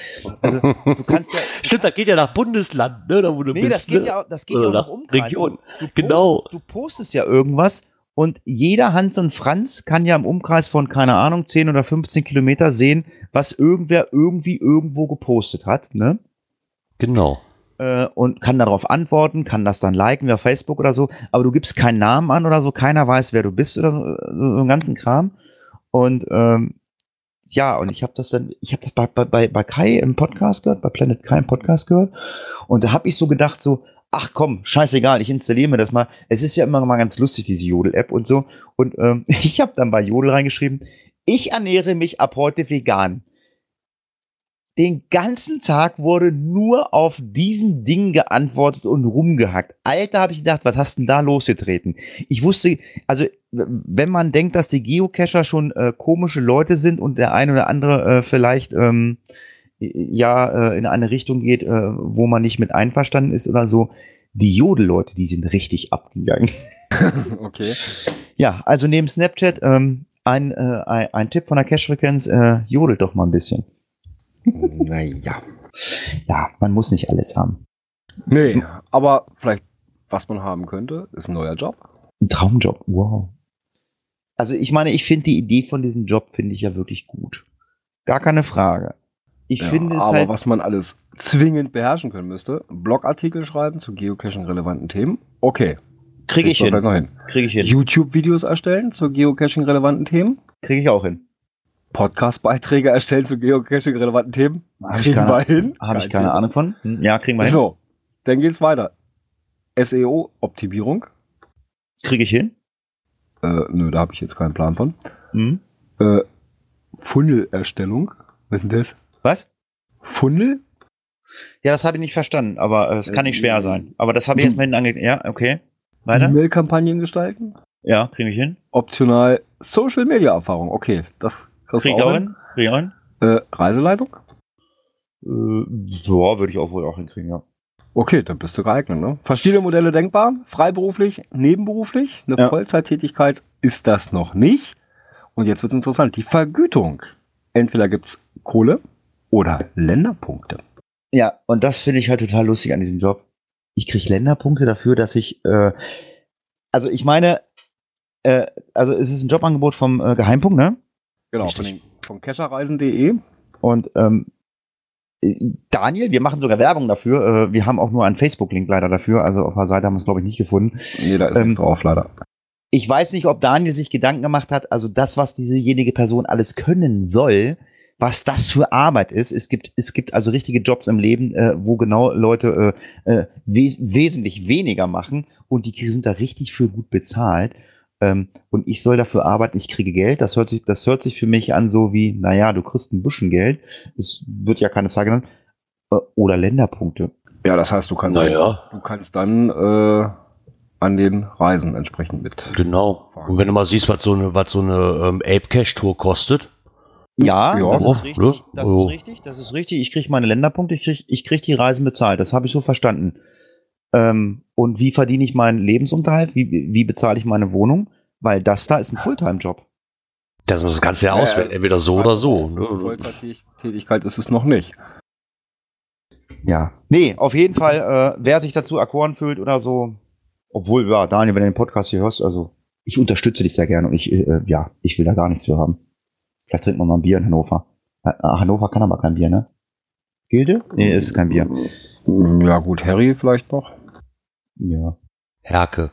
Also, du kannst ja. Stimmt, das geht ja nach Bundesland, ne? Da, wo du Nee, bist, das geht ne? ja auch, das geht Oder ja auch nach nach Umkreis. Region. Du, du, Genau. Post, du postest ja irgendwas und jeder Hans und Franz kann ja im Umkreis von, keine Ahnung, 10 oder 15 Kilometer sehen, was irgendwer irgendwie irgendwo gepostet hat, ne? Genau. Äh, und kann darauf antworten, kann das dann liken wie auf Facebook oder so, aber du gibst keinen Namen an oder so, keiner weiß, wer du bist oder so, so einen ganzen Kram. Und ähm, ja, und ich habe das dann, ich habe das bei, bei, bei, Kai im Podcast gehört, bei Planet Kai im Podcast gehört. Und da habe ich so gedacht, so, ach komm, scheißegal, ich installiere mir das mal. Es ist ja immer mal ganz lustig, diese Jodel-App und so. Und ähm, ich habe dann bei Jodel reingeschrieben, ich ernähre mich ab heute vegan. Den ganzen Tag wurde nur auf diesen Ding geantwortet und rumgehackt. Alter, habe ich gedacht, was hast denn da losgetreten? Ich wusste, also wenn man denkt, dass die Geocacher schon äh, komische Leute sind und der eine oder andere äh, vielleicht ähm, ja äh, in eine Richtung geht, äh, wo man nicht mit einverstanden ist oder so, die Jodel-Leute, die sind richtig abgegangen. okay. Ja, also neben Snapchat ähm, ein, äh, ein, ein Tipp von der Cache-Frequenz, äh, jodelt doch mal ein bisschen. Naja. Ja, man muss nicht alles haben. Nee, aber vielleicht, was man haben könnte, ist ein neuer Job. Ein Traumjob, wow. Also ich meine, ich finde die Idee von diesem Job finde ich ja wirklich gut. Gar keine Frage. Ich Ja, finde es aber halt, was man alles zwingend beherrschen können müsste, Blogartikel schreiben zu Geocaching relevanten Themen, okay. Kriege ich man hin. hin. Kriege ich hin. YouTube-Videos erstellen zu Geocaching-relevanten Themen. Kriege ich auch hin. Podcast-Beiträge erstellen zu Geocaching-relevanten Themen. Habe ich Kriegen wir keine, hin. hab ich Kein keine Thema. Ahnung von. Hm, Ja, kriegen wir hin. So, dann geht's weiter. SEO-Optimierung. Kriege ich hin. Äh, nö, da habe ich jetzt keinen Plan von. Hm. Äh, Funnel-Erstellung. Was ist denn das? Was? Funnel? Ja, das habe ich nicht verstanden, aber äh, es kann nicht schwer sein. Aber das habe ich Du- jetzt mal hinten. Ja, okay. Weiter? E-Mail-Kampagnen gestalten. Ja, kriege ich hin. Optional Social-Media-Erfahrung. Okay, das ich auch hin. ich auch hin. Äh, Reiseleitung? Äh, ja, würde ich auch wohl auch hinkriegen, ja. Okay, dann bist du geeignet. Ne? Verschiedene Modelle denkbar. Freiberuflich, nebenberuflich. Eine Ja. Vollzeittätigkeit ist das noch nicht. Und jetzt wird's interessant. Die Vergütung. Entweder gibt's Kohle oder Länderpunkte. Ja, und das finde ich halt total lustig an diesem Job. Ich kriege Länderpunkte dafür, dass ich, äh, also ich meine, äh, also es ist ein Jobangebot vom äh, Geheimpunkt, ne? Genau, Richtig. von, kescherreisen.de. Und ähm, äh, Daniel, wir machen sogar Werbung dafür. Äh, wir haben auch nur einen Facebook-Link leider dafür. Also auf der Seite haben wir es, glaube ich, nicht gefunden. Nee, da ist Ähm, drauf, leider. Ich weiß nicht, ob Daniel sich Gedanken gemacht hat, also das, was diesejenige Person alles können soll, was das für Arbeit ist. Es gibt, es gibt also richtige Jobs im Leben, äh, wo genau Leute äh, äh, wes wesentlich weniger machen und die sind da richtig für gut bezahlt. Ähm, und ich soll dafür arbeiten, ich kriege Geld. Das hört sich, das hört sich für mich an so wie, naja, du kriegst ein bisschen Geld. Es wird ja keine Zahl genannt. Äh, Oder Länderpunkte. Ja, das heißt, du kannst, Naja, du kannst dann äh, an den Reisen entsprechend mit. genau. Und wenn du mal siehst, was so eine, was so eine ähm, Ape Cash Tour kostet, Ja, Ja, das ist richtig. ne? Das Oh. ist richtig. Das ist richtig. Ich kriege meine Länderpunkte, ich kriege ich krieg die Reisen bezahlt. Das habe ich so verstanden. Ähm, und wie verdiene ich meinen Lebensunterhalt? Wie, wie bezahle ich meine Wohnung? Weil das da ist ein Fulltime-Job. das, das kannst du ja auswählen, entweder so oder so. Ne? Vollzeittätigkeit ist es noch nicht. Ja. Nee, auf jeden Fall, äh, wer sich dazu erkoren fühlt oder so, obwohl, ja, Daniel, wenn du den Podcast hier hörst, also ich unterstütze dich da gerne und ich, äh, ja, ich will da gar nichts für haben. Vielleicht trinken wir mal ein Bier in Hannover. Äh, Hannover kann aber kein Bier, ne? Gilde? Nee, ist kein Bier. Ja, gut, Harry vielleicht noch. Ja. Herke.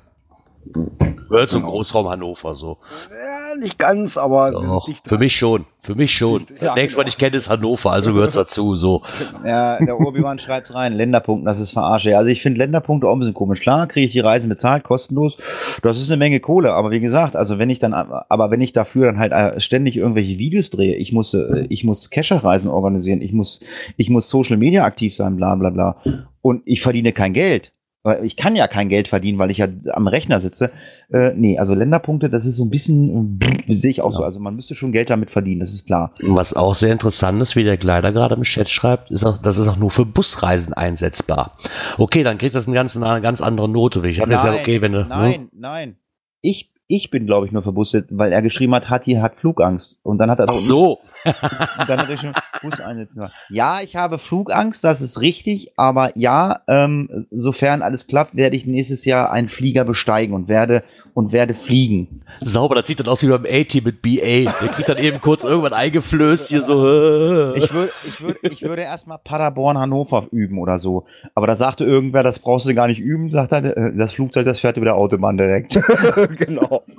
Gehört zum Genau. Großraum Hannover so. Ja, nicht ganz, aber Doch, dicht für mich schon. Für mich schon. Dicht- ja, das nächste, was genau. ich kenne, ist Hannover, also gehört's dazu. So. Ja, der Obi-Wan schreibt rein, Länderpunkten, das ist verarsche. Also ich finde Länderpunkte auch ein bisschen komisch. Klar, kriege ich die Reisen bezahlt, kostenlos. Das ist eine Menge Kohle, aber wie gesagt, also wenn ich dann, aber wenn ich dafür dann halt äh, ständig irgendwelche Videos drehe, ich muss, äh, ich muss Cacher-Reisen organisieren, ich muss, ich muss Social Media aktiv sein, bla bla bla. Und ich verdiene kein Geld. Weil ich kann ja kein Geld verdienen, weil ich ja am Rechner sitze. Äh, nee, also Länderpunkte, das ist so ein bisschen, äh, sehe ich auch so. Also man müsste schon Geld damit verdienen, das ist klar. Was auch sehr interessant ist, wie der Kleider gerade im Chat schreibt, ist auch, das ist auch nur für Busreisen einsetzbar. Okay, dann kriegt das eine ganz, eine ganz andere Note. Ich habe ja okay, wenn du. ne? Nein, nein. Ich, ich bin, glaube ich, nur verbustet, weil er geschrieben hat, Hatti hat Flugangst. Und dann hat er Ach so. Und dann hat er schon Bus einsetzen. Ja, ich habe Flugangst, das ist richtig, aber ja, ähm, sofern alles klappt, werde ich nächstes Jahr einen Flieger besteigen und werde und werde fliegen. Sauber, das sieht dann aus wie beim A-Team mit BA. Der kriegt dann eben kurz irgendwann eingeflößt, hier so. äh. Ich würde, ich würde, ich würde erstmal Paderborn Hannover üben oder so. Aber da sagte irgendwer, das brauchst du gar nicht üben, sagt er, äh, das Flugzeug, das fährt über der Autobahn direkt. genau.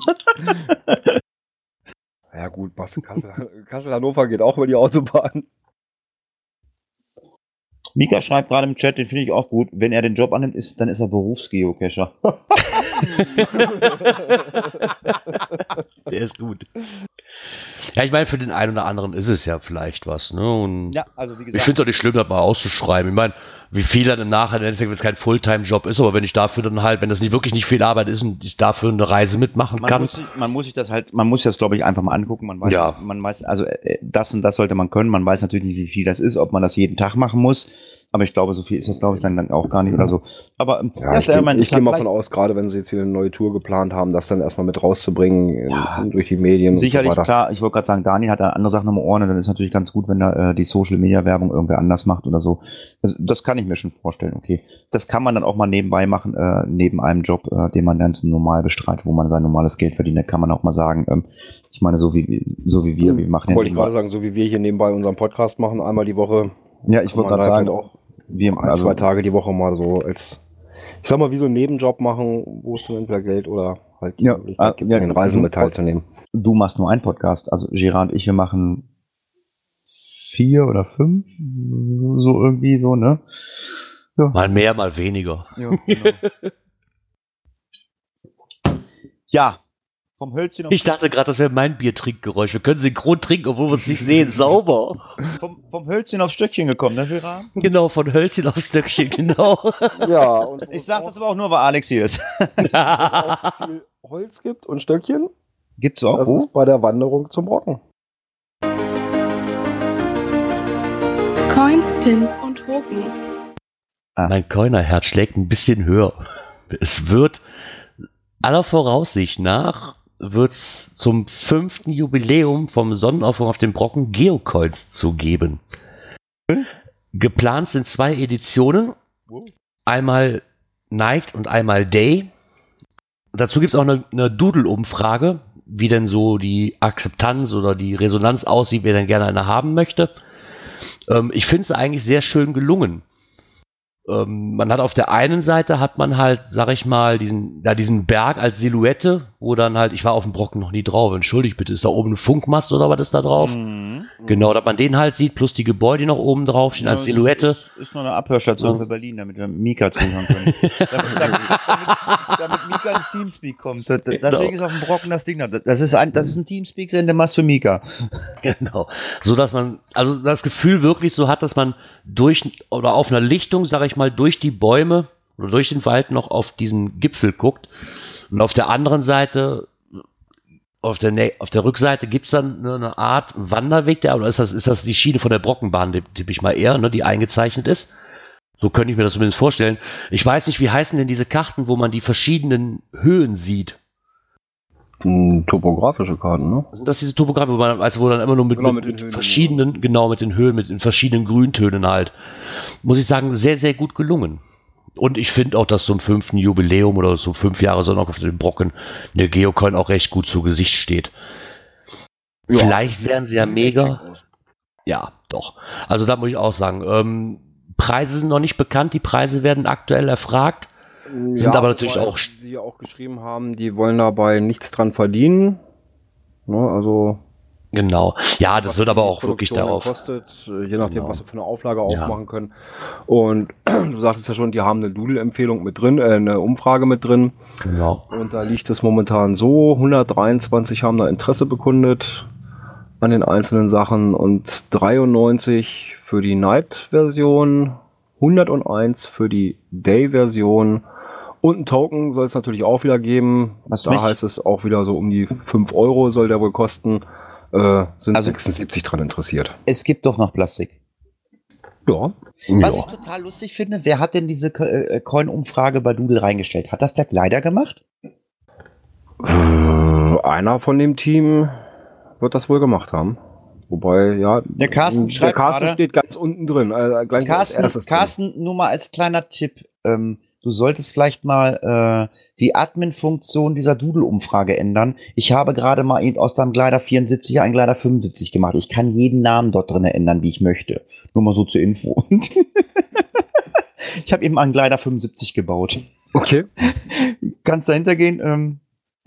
ja gut, Basel, Kassel, Kassel, Hannover geht auch über die Autobahn. Mika schreibt gerade im Chat, den finde ich auch gut. Wenn er den Job annimmt, ist, dann ist er Berufsgeocacher. Der ist gut. Ja, ich meine, für den einen oder anderen ist es ja vielleicht was. Ne? Und ja, also wie ich gesagt. finde es doch nicht schlimm, das mal auszuschreiben. Ich meine, wie viel dann im Nachhinein, im Endeffekt, wenn es kein Fulltime-Job ist, aber wenn ich dafür dann halt, wenn das nicht wirklich nicht viel Arbeit ist und ich dafür eine Reise mitmachen man kann. muss, sich, man muss sich das halt, man muss sich das, glaube ich, einfach mal angucken. Man weiß, Ja. man weiß, also äh, das und das sollte man können. Man weiß natürlich nicht, wie viel das ist, ob man das jeden Tag machen muss. Aber ich glaube, so viel ist das, glaube ich, dann, dann auch gar nicht oder so. Aber ähm, Ja, das ich wäre gehe mal ich geh interessant. mal Vielleicht- von aus, gerade wenn sie jetzt wieder eine neue Tour geplant haben, das dann erstmal mit rauszubringen in- Ja. durch die Medien. Sicherlich, so klar. Ich wollte gerade sagen, Daniel hat da andere Sachen im Ohren und dann ist natürlich ganz gut, wenn da äh, die Social-Media-Werbung irgendwer anders macht oder so. Also, das kann ich mir schon vorstellen, okay. Das kann man dann auch mal nebenbei machen, äh, neben einem Job, äh, den man ganz normal bestreitet, wo man sein normales Geld verdient. Da kann man auch mal sagen, ähm, ich meine, so wie, so wie wir, wir machen ja Wollte ich gerade sagen, so wie wir hier nebenbei unseren Podcast machen, einmal die Woche. Ja, ich wollte gerade da sagen, halt auch wir, ein, also, zwei Tage die Woche mal so als ich sag mal, wie so einen Nebenjob machen, wo es dann entweder Geld oder halt die Ja, Möglichkeit ah, gibt, ja, an den Reisen mit teilzunehmen. Du machst nur einen Podcast. Also Gerard und ich, wir machen vier oder fünf. So irgendwie so, ne? Ja, Mal mehr, mal weniger. ja, genau. ja vom Hölzchen auf Ich dachte gerade, das wäre mein Biertrinkgeräusch. Wir können synchron trinken, obwohl wir uns nicht sehen. Sauber. vom, vom Hölzchen aufs Stöckchen gekommen, ne, Gerard? Genau, von Hölzchen aufs Stöckchen, genau. Ja, und Ich sag das aber auch nur, weil Alex hier ist. auch viel Holz gibt und Stöckchen. Gibt's auch Das wo? ist bei der Wanderung zum Brocken. Coins, Pins und Token. Mein Coinerherz schlägt ein bisschen höher. Es wird aller Voraussicht nach wird's zum fünften Jubiläum vom Sonnenaufgang auf dem Brocken Geocoins zu geben. Geplant sind zwei Editionen. Einmal Night und einmal Day. Dazu gibt's auch eine, eine Doodle-Umfrage, wie denn so die Akzeptanz oder die Resonanz aussieht, wer denn gerne eine haben möchte. Ähm, ich finde es eigentlich sehr schön gelungen ähm, man hat auf der einen Seite hat man halt, sag ich mal, diesen, ja, diesen Berg als Silhouette, wo dann halt, ich war auf dem Brocken noch nie drauf, entschuldigt bitte, ist da oben ein Funkmast oder was ist da drauf? Mhm. Genau, dass man den halt sieht, plus die Gebäude, die noch oben drauf stehen als Ja, Silhouette. Ist, ist, nur eine Abhörstation Ja. für Berlin, damit wir Mika zuhören können. damit, damit, damit, damit Mika ins Teamspeak kommt. Das, das- Deswegen ist auf dem Brocken das Ding da. Das ist ein, das ist ein Teamspeak-Sendemast für Mika. Genau. So dass man, also das Gefühl wirklich so hat, dass man durch oder auf einer Lichtung, sag ich mal, durch die Bäume oder durch den Wald noch auf diesen Gipfel guckt. Und auf der anderen Seite, auf der, auf der Rückseite gibt's dann eine, Art Wanderweg, der, oder ist das, ist das die Schiene von der Brockenbahn, tipp tipp ich mal eher, ne, die eingezeichnet ist. So könnte ich mir das zumindest vorstellen. Ich weiß nicht, wie heißen denn diese Karten, wo man die verschiedenen Höhen sieht? Hm, Topografische Karten, ne? Sind das diese Topogramme, wo man, also wo dann immer nur mit, Genau, mit, mit verschiedenen, genau, mit den Höhen, mit den verschiedenen Grüntönen halt. Muss ich sagen, sehr, sehr gut gelungen. Und ich finde auch, dass zum fünften Jubiläum oder zum fünf Jahre Sonntag auf dem Brocken eine Geocoin auch recht gut zu Gesicht steht. Ja. Vielleicht wären sie ja mega. Ja, doch. Also da muss ich auch sagen, ähm, Preise sind noch nicht bekannt, die Preise werden aktuell erfragt. Sind aber natürlich auch- Sie ja auch geschrieben haben, die wollen dabei nichts dran verdienen. Ne, also. Genau. Ja, das was wird aber auch wirklich darauf. Kostet, je nachdem, Genau. was sie für eine Auflage Ja. aufmachen können. Und du sagtest ja schon, die haben eine Doodle-Empfehlung mit drin, äh, eine Umfrage mit drin. Genau. Und da liegt es momentan so: 123 haben da Interesse bekundet an den einzelnen Sachen und 93 für die Night-Version, 101 für die Day-Version und ein Token soll es natürlich auch wieder geben. Was da mich- heißt es auch wieder so um die 5 Euro soll der wohl kosten. Äh, sind Also- 76 dran interessiert. Es gibt doch noch Plastik. Ja. Was Ja. ich total lustig finde, wer hat denn diese äh, Coin-Umfrage bei Doodle reingestellt? Hat das der Kleider gemacht? Äh, einer von dem Team wird das wohl gemacht haben. Wobei, ja, Der Carsten der schreibt Carsten gerade- steht ganz unten drin. Äh, Carsten, erstes drin. Carsten, nur mal als kleiner Tipp. Ähm, du solltest vielleicht mal äh, die Admin-Funktion dieser Doodle-Umfrage ändern. Ich habe gerade mal aus deinem Glider 74 einen Glider 75 gemacht. Ich kann jeden Namen dort drin ändern, wie ich möchte. Nur mal so zur Info. ich habe eben einen Glider 75 gebaut. Okay. Kannst dahinter gehen? Ähm,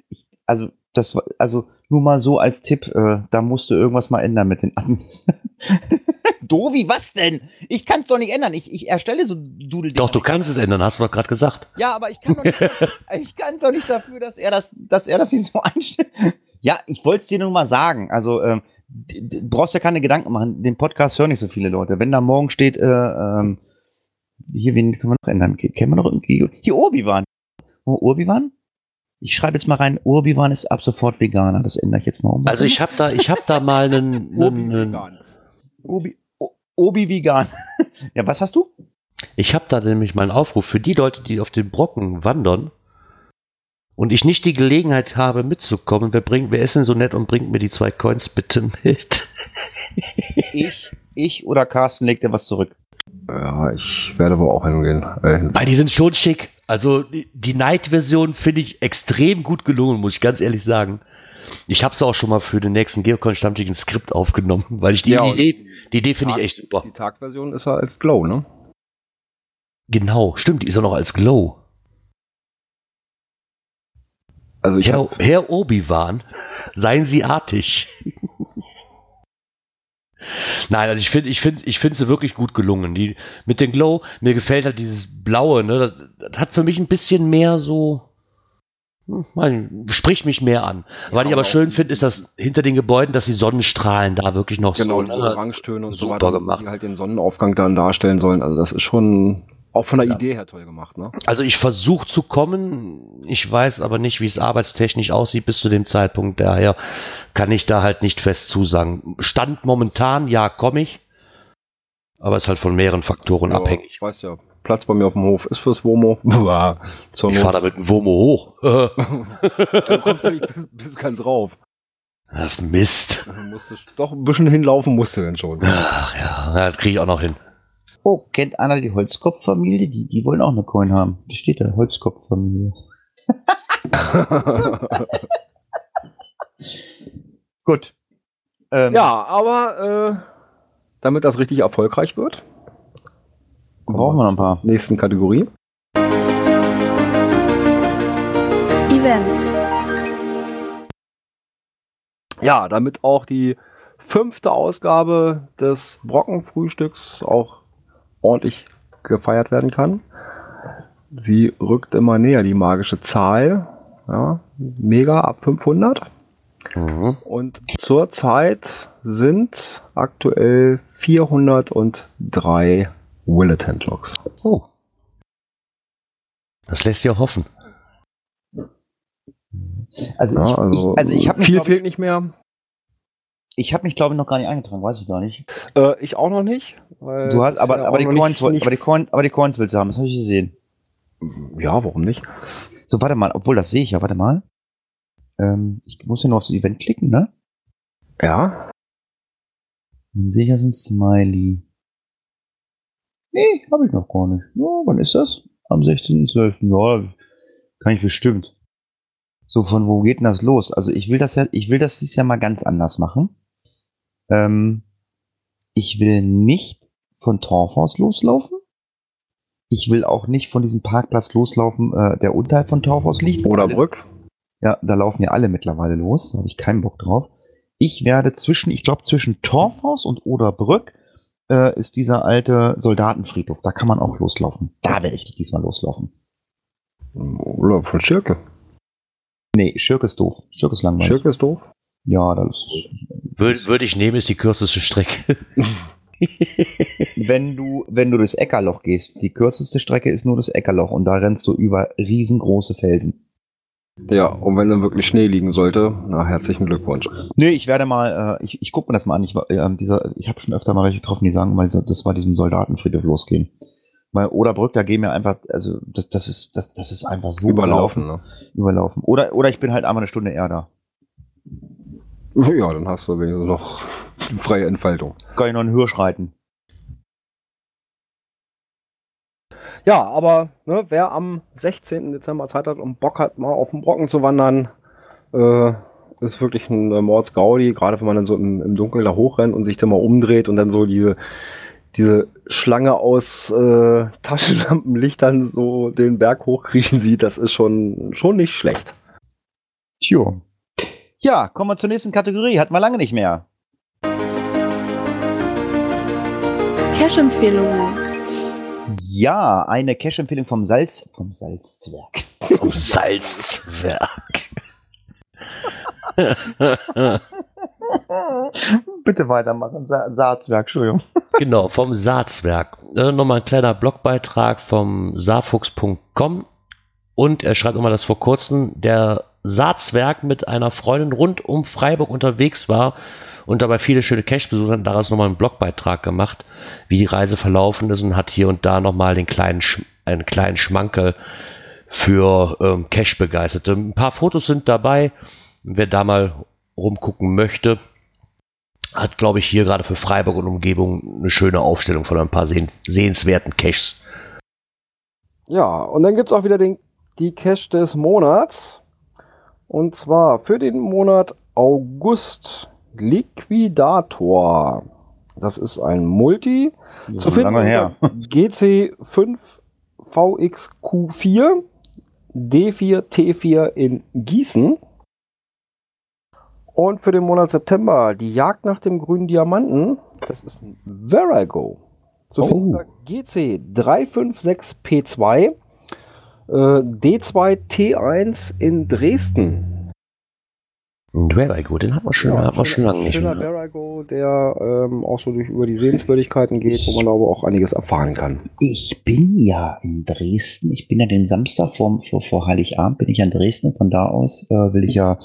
ich, also, das war, also nur mal so als Tipp, äh, da musst du irgendwas mal ändern mit den Admins. Dovi, was denn? Ich kann es doch nicht ändern. Ich, ich erstelle so Doodle. Doch, du kannst es ändern, hast du doch gerade gesagt. Ja, aber ich kann doch nicht dafür, ich kann doch nicht dafür, dass er das, dass er das nicht so einstellt. Ja, ich wollte es dir nur mal sagen. Also, ähm, d- d- brauchst ja keine Gedanken machen. Den Podcast hören nicht so viele Leute. Wenn da morgen steht, äh, ähm, hier, wen können wir noch ändern? Ke- Kennen wir noch irgendwie? Hier, Urbiwan. Oh, Urbiwan? Ich schreibe jetzt mal rein, Urbiwan ist ab sofort Veganer. Das ändere ich jetzt mal um. Also ich habe da, ich habe da mal einen, einen, einen Obi, Obi Vegan. ja, was hast du? ich habe da nämlich mal einen Aufruf für die Leute, die auf den Brocken wandern und ich nicht die Gelegenheit habe mitzukommen. Wer bringt, wer ist denn so nett und bringt mir die zwei Coins bitte mit? Ich, ich oder Carsten legt dir was zurück. Ja, ich werde wohl auch hingehen. Äh. Weil die sind schon schick. Also die Night-Version finde ich extrem gut gelungen, muss ich ganz ehrlich sagen. Ich habe es auch schon mal für den nächsten Geocon Stammtisch ein Skript aufgenommen, weil ich die ja, Idee, die Idee finde ich echt super. Die Tagversion ist ja als Glow, ne? Genau, stimmt, die ist ja noch als Glow. Also ich Herr, Herr Obi-Wan, seien Sie artig. Nein, also ich finde, ich finde, ich sie wirklich gut gelungen. Die mit dem Glow, mir gefällt halt dieses Blaue, ne, das, das hat für mich ein bisschen mehr so mein, spricht mich mehr an. Was ich aber schön finde, ist, dass hinter den Gebäuden, dass die Sonnenstrahlen da wirklich noch genau, so, diese ne? Orangetöne und so weiter, gemacht. die halt den Sonnenaufgang dann darstellen sollen. Also das ist schon auch von der Ja. Idee her toll gemacht, ne? Also ich versuche zu kommen, ich weiß aber nicht, wie es arbeitstechnisch aussieht bis zu dem Zeitpunkt. Daher kann ich da halt nicht fest zusagen. Stand momentan, ja, komme ich. Aber ist halt von mehreren Faktoren Ja, abhängig. Ich weiß ja, Platz bei mir auf dem Hof ist fürs Womo. Ich fahre da mit dem Womo hoch. Du kommst ja nicht bis, bis ganz rauf. ach, Mist. Du musstest doch ein bisschen hinlaufen, musst du denn schon. Ach ja, ja, das kriege ich auch noch hin. Oh, kennt einer die Holzkopffamilie? Die, die wollen auch eine Coin haben. Da steht da, Holzkopffamilie. Gut. Ähm, ja, aber äh, damit das richtig erfolgreich wird, Brauchen wir noch ein paar. nächsten Kategorie. Events. Ja, damit auch die fünfte Ausgabe des Brockenfrühstücks auch ordentlich gefeiert werden kann. Sie rückt immer näher, die magische Zahl. Ja, mega ab 500. Mhm. Und zurzeit sind aktuell 403 Willet Handlocks. Oh. Das lässt ja hoffen. Also, Ja, ich, also, ich, also ich habe mich, viel glaube fehlt nicht mehr. ich, hab mich, glaube ich, noch gar nicht eingetragen, weiß ich gar nicht. Äh, ich auch noch nicht. weil Du hast, aber, aber, die Coins, nicht, aber, die Coin, aber die Coins willst du haben, das habe ich gesehen. Ja, warum nicht? So, warte mal, obwohl das sehe ich ja, warte mal. Ähm, ich muss ja nur aufs Event klicken, ne? Ja. Dann sehe ich ja so ein Smiley. Nee, habe ich noch gar nicht. Ja, wann ist das? Am 16.12. Ja, kann ich bestimmt. So, von wo geht denn das los? Also ich will das ja, ich will das dieses Jahr mal ganz anders machen. Ähm, ich will nicht von Torfhaus loslaufen. Ich will auch nicht von diesem Parkplatz loslaufen, äh, der unterhalb von Torfhaus liegt. Oder Brück. ja, da laufen ja alle mittlerweile los. Da habe ich keinen Bock drauf. Ich werde zwischen, ich glaube, zwischen Torfhaus und Oderbrück äh, ist dieser alte Soldatenfriedhof. Da kann man auch loslaufen. Da werde ich diesmal loslaufen. Oder von Schirke. Nee, Schirk ist doof. Schirk ist langweilig. Schirke ist doof. Ja, das Würde würd ich nehmen, ist die kürzeste Strecke. wenn du, wenn du durchs Eckerloch gehst, die kürzeste Strecke ist nur das Eckerloch und da rennst du über riesengroße Felsen. Ja, und wenn dann wirklich Schnee liegen sollte, na, herzlichen Glückwunsch. Nee, ich werde mal, äh, ich, ich gucke mir das mal an. Ich, äh, dieser, ich habe schon öfter mal welche getroffen, die sagen dieser- das war diesem Soldatenfriedhof losgehen. Weil Oderbrück, da gehen wir einfach, also das, das ist, das, das ist einfach so Überlaufen, ne? überlaufen. Oder, oder ich bin halt einmal eine Stunde eher da. Ja, dann hast du wenigstens noch freie Entfaltung. Kann ich noch einen Hirsch reiten. Ja, aber ne, wer am 16. Dezember Zeit hat und Bock hat, mal auf den Brocken zu wandern, äh, ist wirklich ein äh, Mordsgaudi, gerade wenn man dann so im, im Dunkeln da hochrennt und sich dann mal umdreht und dann so die, diese Schlange aus äh, Taschenlampenlichtern so den Berg hochkriechen sieht, das ist schon, schon nicht schlecht. Tja. Ja, kommen wir zur nächsten Kategorie. Hatten wir lange nicht mehr. Cash-Empfehlungen. Ja, eine Cash-Empfehlung vom Salz, vom Salzzwerg. Vom Salzwerk. Bitte weitermachen, Sa Saatzwerk, Entschuldigung. genau, vom Saatzwerk. Äh, nochmal ein kleiner Blogbeitrag vom saarfuchs.com. Und er schreibt nochmal, dass vor kurzem der Saatzwerk mit einer Freundin rund um Freiburg unterwegs war und dabei viele schöne Cash besucht hat. Daraus nochmal einen Blogbeitrag gemacht, wie die Reise verlaufen ist und hat hier und da nochmal den kleinen, Sch einen kleinen Schmankel für ähm, Cash begeisterte. Ein paar Fotos sind dabei. Wer da mal rumgucken möchte, hat, glaube ich, hier gerade für Freiburg und Umgebung eine schöne Aufstellung von ein paar sehen, sehenswerten Caches. Ja, und dann gibt es auch wieder den, die Cash des Monats. Und zwar für den Monat August Liquidator. Das ist ein Multi. Das Zu finden lange her. unter GC5VXQ4. D4 T4 in Gießen. Und für den Monat September die Jagd nach dem grünen Diamanten. Das ist ein Where I Go. So Oh. unter GC 356P2 äh, D2 T1 in Dresden. Dwayne den hat man schon, hat man schon lange nicht schöner mehr. Where I Go, der ähm, auch so durch über die Sehenswürdigkeiten geht, wo man aber auch einiges erfahren kann. Ich bin ja in Dresden. Ich bin ja den Samstag vor, vor, vor Heiligabend bin ich ja in Dresden. Von da aus äh, will ich ja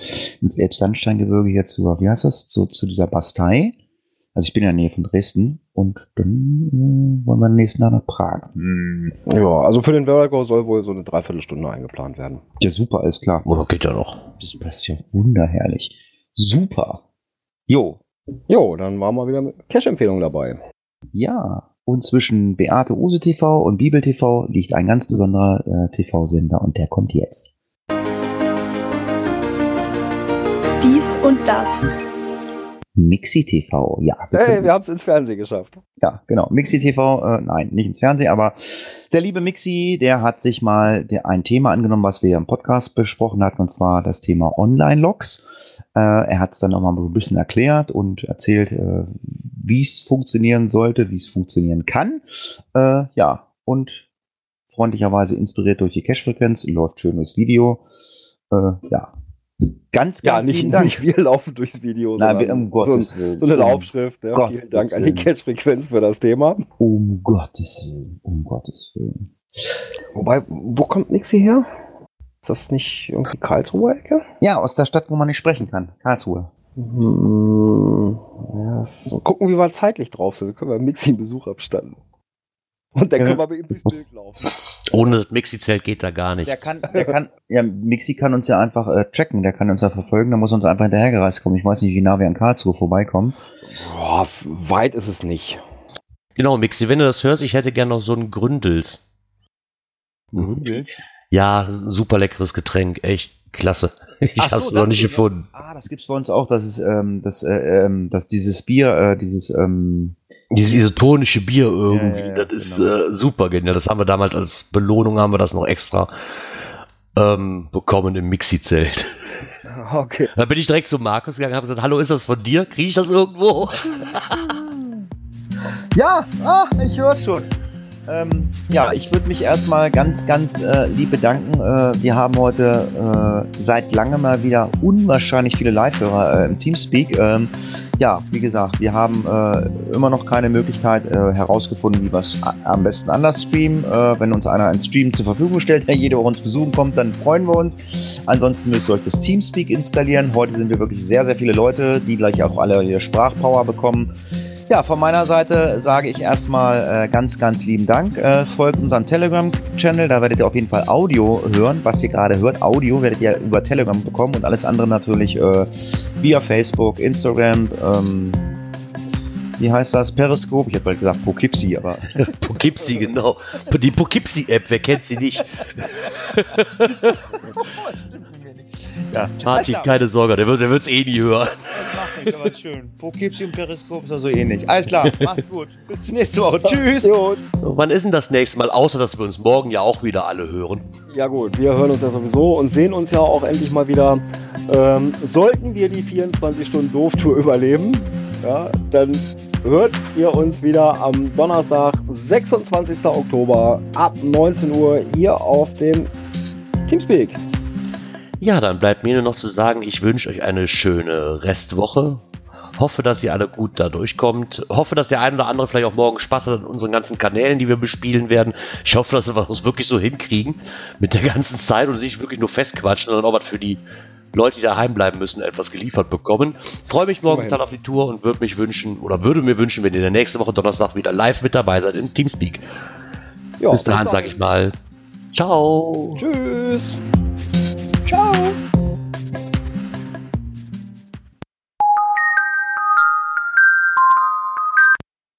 ins Elbsandsteingebirge jetzt zu, wie heißt das, zu, zu dieser Bastei. Also ich bin in der Nähe von Dresden und dann äh, wollen wir nächsten Tag nach Prag. Hm. Ja, also für den Go soll wohl so eine Dreiviertelstunde eingeplant werden. Ja, super, alles klar. Oder geht ja noch. Das passt ja wunderherrlich. Super. Jo, Jo, dann waren wir wieder mit Cash-Empfehlung dabei. ja. Und zwischen Beate Use TV und Bibel TV liegt ein ganz besonderer äh, TV-Sender und der kommt jetzt. Dies und das. Mixi TV, ja. wir Hey, wir haben es ins Fernsehen geschafft. Ja, genau. Mixi TV, äh, nein, nicht ins Fernsehen, aber der liebe Mixi, der hat sich mal der, ein Thema angenommen, was wir im Podcast besprochen hatten, und zwar das Thema Online-Logs. Äh, er hat es dann nochmal ein bisschen erklärt und erzählt, äh, wie es funktionieren sollte, wie es funktionieren kann. Äh, ja, und freundlicherweise inspiriert durch die Cache-Frequenz, läuft schön durchs Video. Äh, ja, ganz, Ja, ganz nicht, lieben Dank. nicht wir laufen durchs Video, Nein, wir, um Gottes so, Willen. so eine Um Laufschrift. Ja. Gottes Vielen Dank an die Willen. Cash-Frequenz für das Thema. Um Gottes Willen, um Gottes Willen. Wobei, wo kommt Nixie her? Ist das nicht irgendwie Karlsruher Ecke? Ja, aus der Stadt, wo man nicht sprechen kann. Karlsruhe. Hm, ja, so. Gucken, wie wir zeitlich drauf sind. Dann können wir Mixi einen Besuch abstatten. Und dann Ja. können wir bei ihm durchs Bild laufen. Ohne das Mixi-Zelt geht da gar nicht. Der kann, der kann, ja, Mixi kann uns ja einfach äh, tracken, der kann uns ja verfolgen, da muss uns einfach hinterhergereist kommen. Ich weiß nicht, wie nah wir an Karlsruhe vorbeikommen. Boah, weit ist es nicht. Genau, Mixi, wenn du das hörst, ich hätte gern noch so einen Gründels. Gründels? Ja, super leckeres Getränk, echt klasse. Ich so, hab's noch nicht Ding, gefunden. Ah, das gibt's bei uns auch, das ist, ähm, das, äh, ähm, das, dieses Bier, äh, dieses, ähm, Dieses isotonische Bier irgendwie, Ja, ja, ja, das ist genau. äh, super genial. Das haben wir damals als Belohnung, haben wir das noch extra ähm, bekommen im Mixi-Zelt. Okay. Da bin ich direkt zu Markus gegangen und habe gesagt, hallo, ist das von dir? Kriege ich das irgendwo? Ja, ah, ich höre es schon. Ähm, ja, ich würde mich erstmal ganz, ganz äh, lieb bedanken. Äh, wir haben heute äh, seit langem mal wieder unwahrscheinlich viele Live-Hörer äh, im Teamspeak. Ähm, ja, wie gesagt, wir haben äh, immer noch keine Möglichkeit äh, herausgefunden, wie wir es am besten anders streamen. Wenn uns einer einen Stream zur Verfügung stellt, der jede Woche uns besuchen kommt, dann freuen wir uns. Ansonsten müsst ihr euch das Teamspeak installieren. Heute sind wir wirklich sehr, sehr viele Leute, die gleich auch alle hier Sprachpower bekommen. Ja, von meiner Seite sage ich erstmal äh, ganz, ganz lieben Dank. Äh, folgt unserem Telegram-Channel, da werdet ihr auf jeden Fall Audio hören. Was ihr gerade hört, Audio werdet ihr über Telegram bekommen und alles andere natürlich äh, via Facebook, Instagram, ähm, wie heißt das? Periscope? Ich hätte bald gesagt Poughkeepsie, aber Poughkeepsie, genau. Die Poughkeepsie-App, wer kennt sie nicht? ja. Martin, klar. keine Sorge, der wird der wird's eh nie hören. Das macht nichts, aber schön. Poughkeepsie und Periscope ist also ähnlich. Alles klar, macht's gut. Bis zur nächsten Woche. Tschüss. So, wann ist denn das nächste Mal? Außer, dass wir uns morgen ja auch wieder alle hören. Ja gut, wir hören uns ja sowieso und sehen uns ja auch endlich mal wieder. Ähm, sollten wir die 24 Stunden Doof-Tour überleben, ja, dann hört ihr uns wieder am Donnerstag, 26. Oktober ab 19 Uhr hier auf dem Teamspeak. Ja, dann bleibt mir nur noch zu sagen, ich wünsche euch eine schöne Restwoche. Hoffe, dass ihr alle gut da durchkommt. Hoffe, dass der ein oder andere vielleicht auch morgen Spaß hat an unseren ganzen Kanälen, die wir bespielen werden. Ich hoffe, dass wir es wirklich so hinkriegen mit der ganzen Zeit und nicht wirklich nur festquatschen, sondern auch was für die Leute, die daheim bleiben müssen, etwas geliefert bekommen. Freue mich morgen dann auf die Tour und würde mich wünschen oder würde mir wünschen, wenn ihr in der nächsten Woche Donnerstag wieder live mit dabei seid im Teamspeak. Ja, Bis dahin sage ich mal, ciao. Tschüss. Ciao.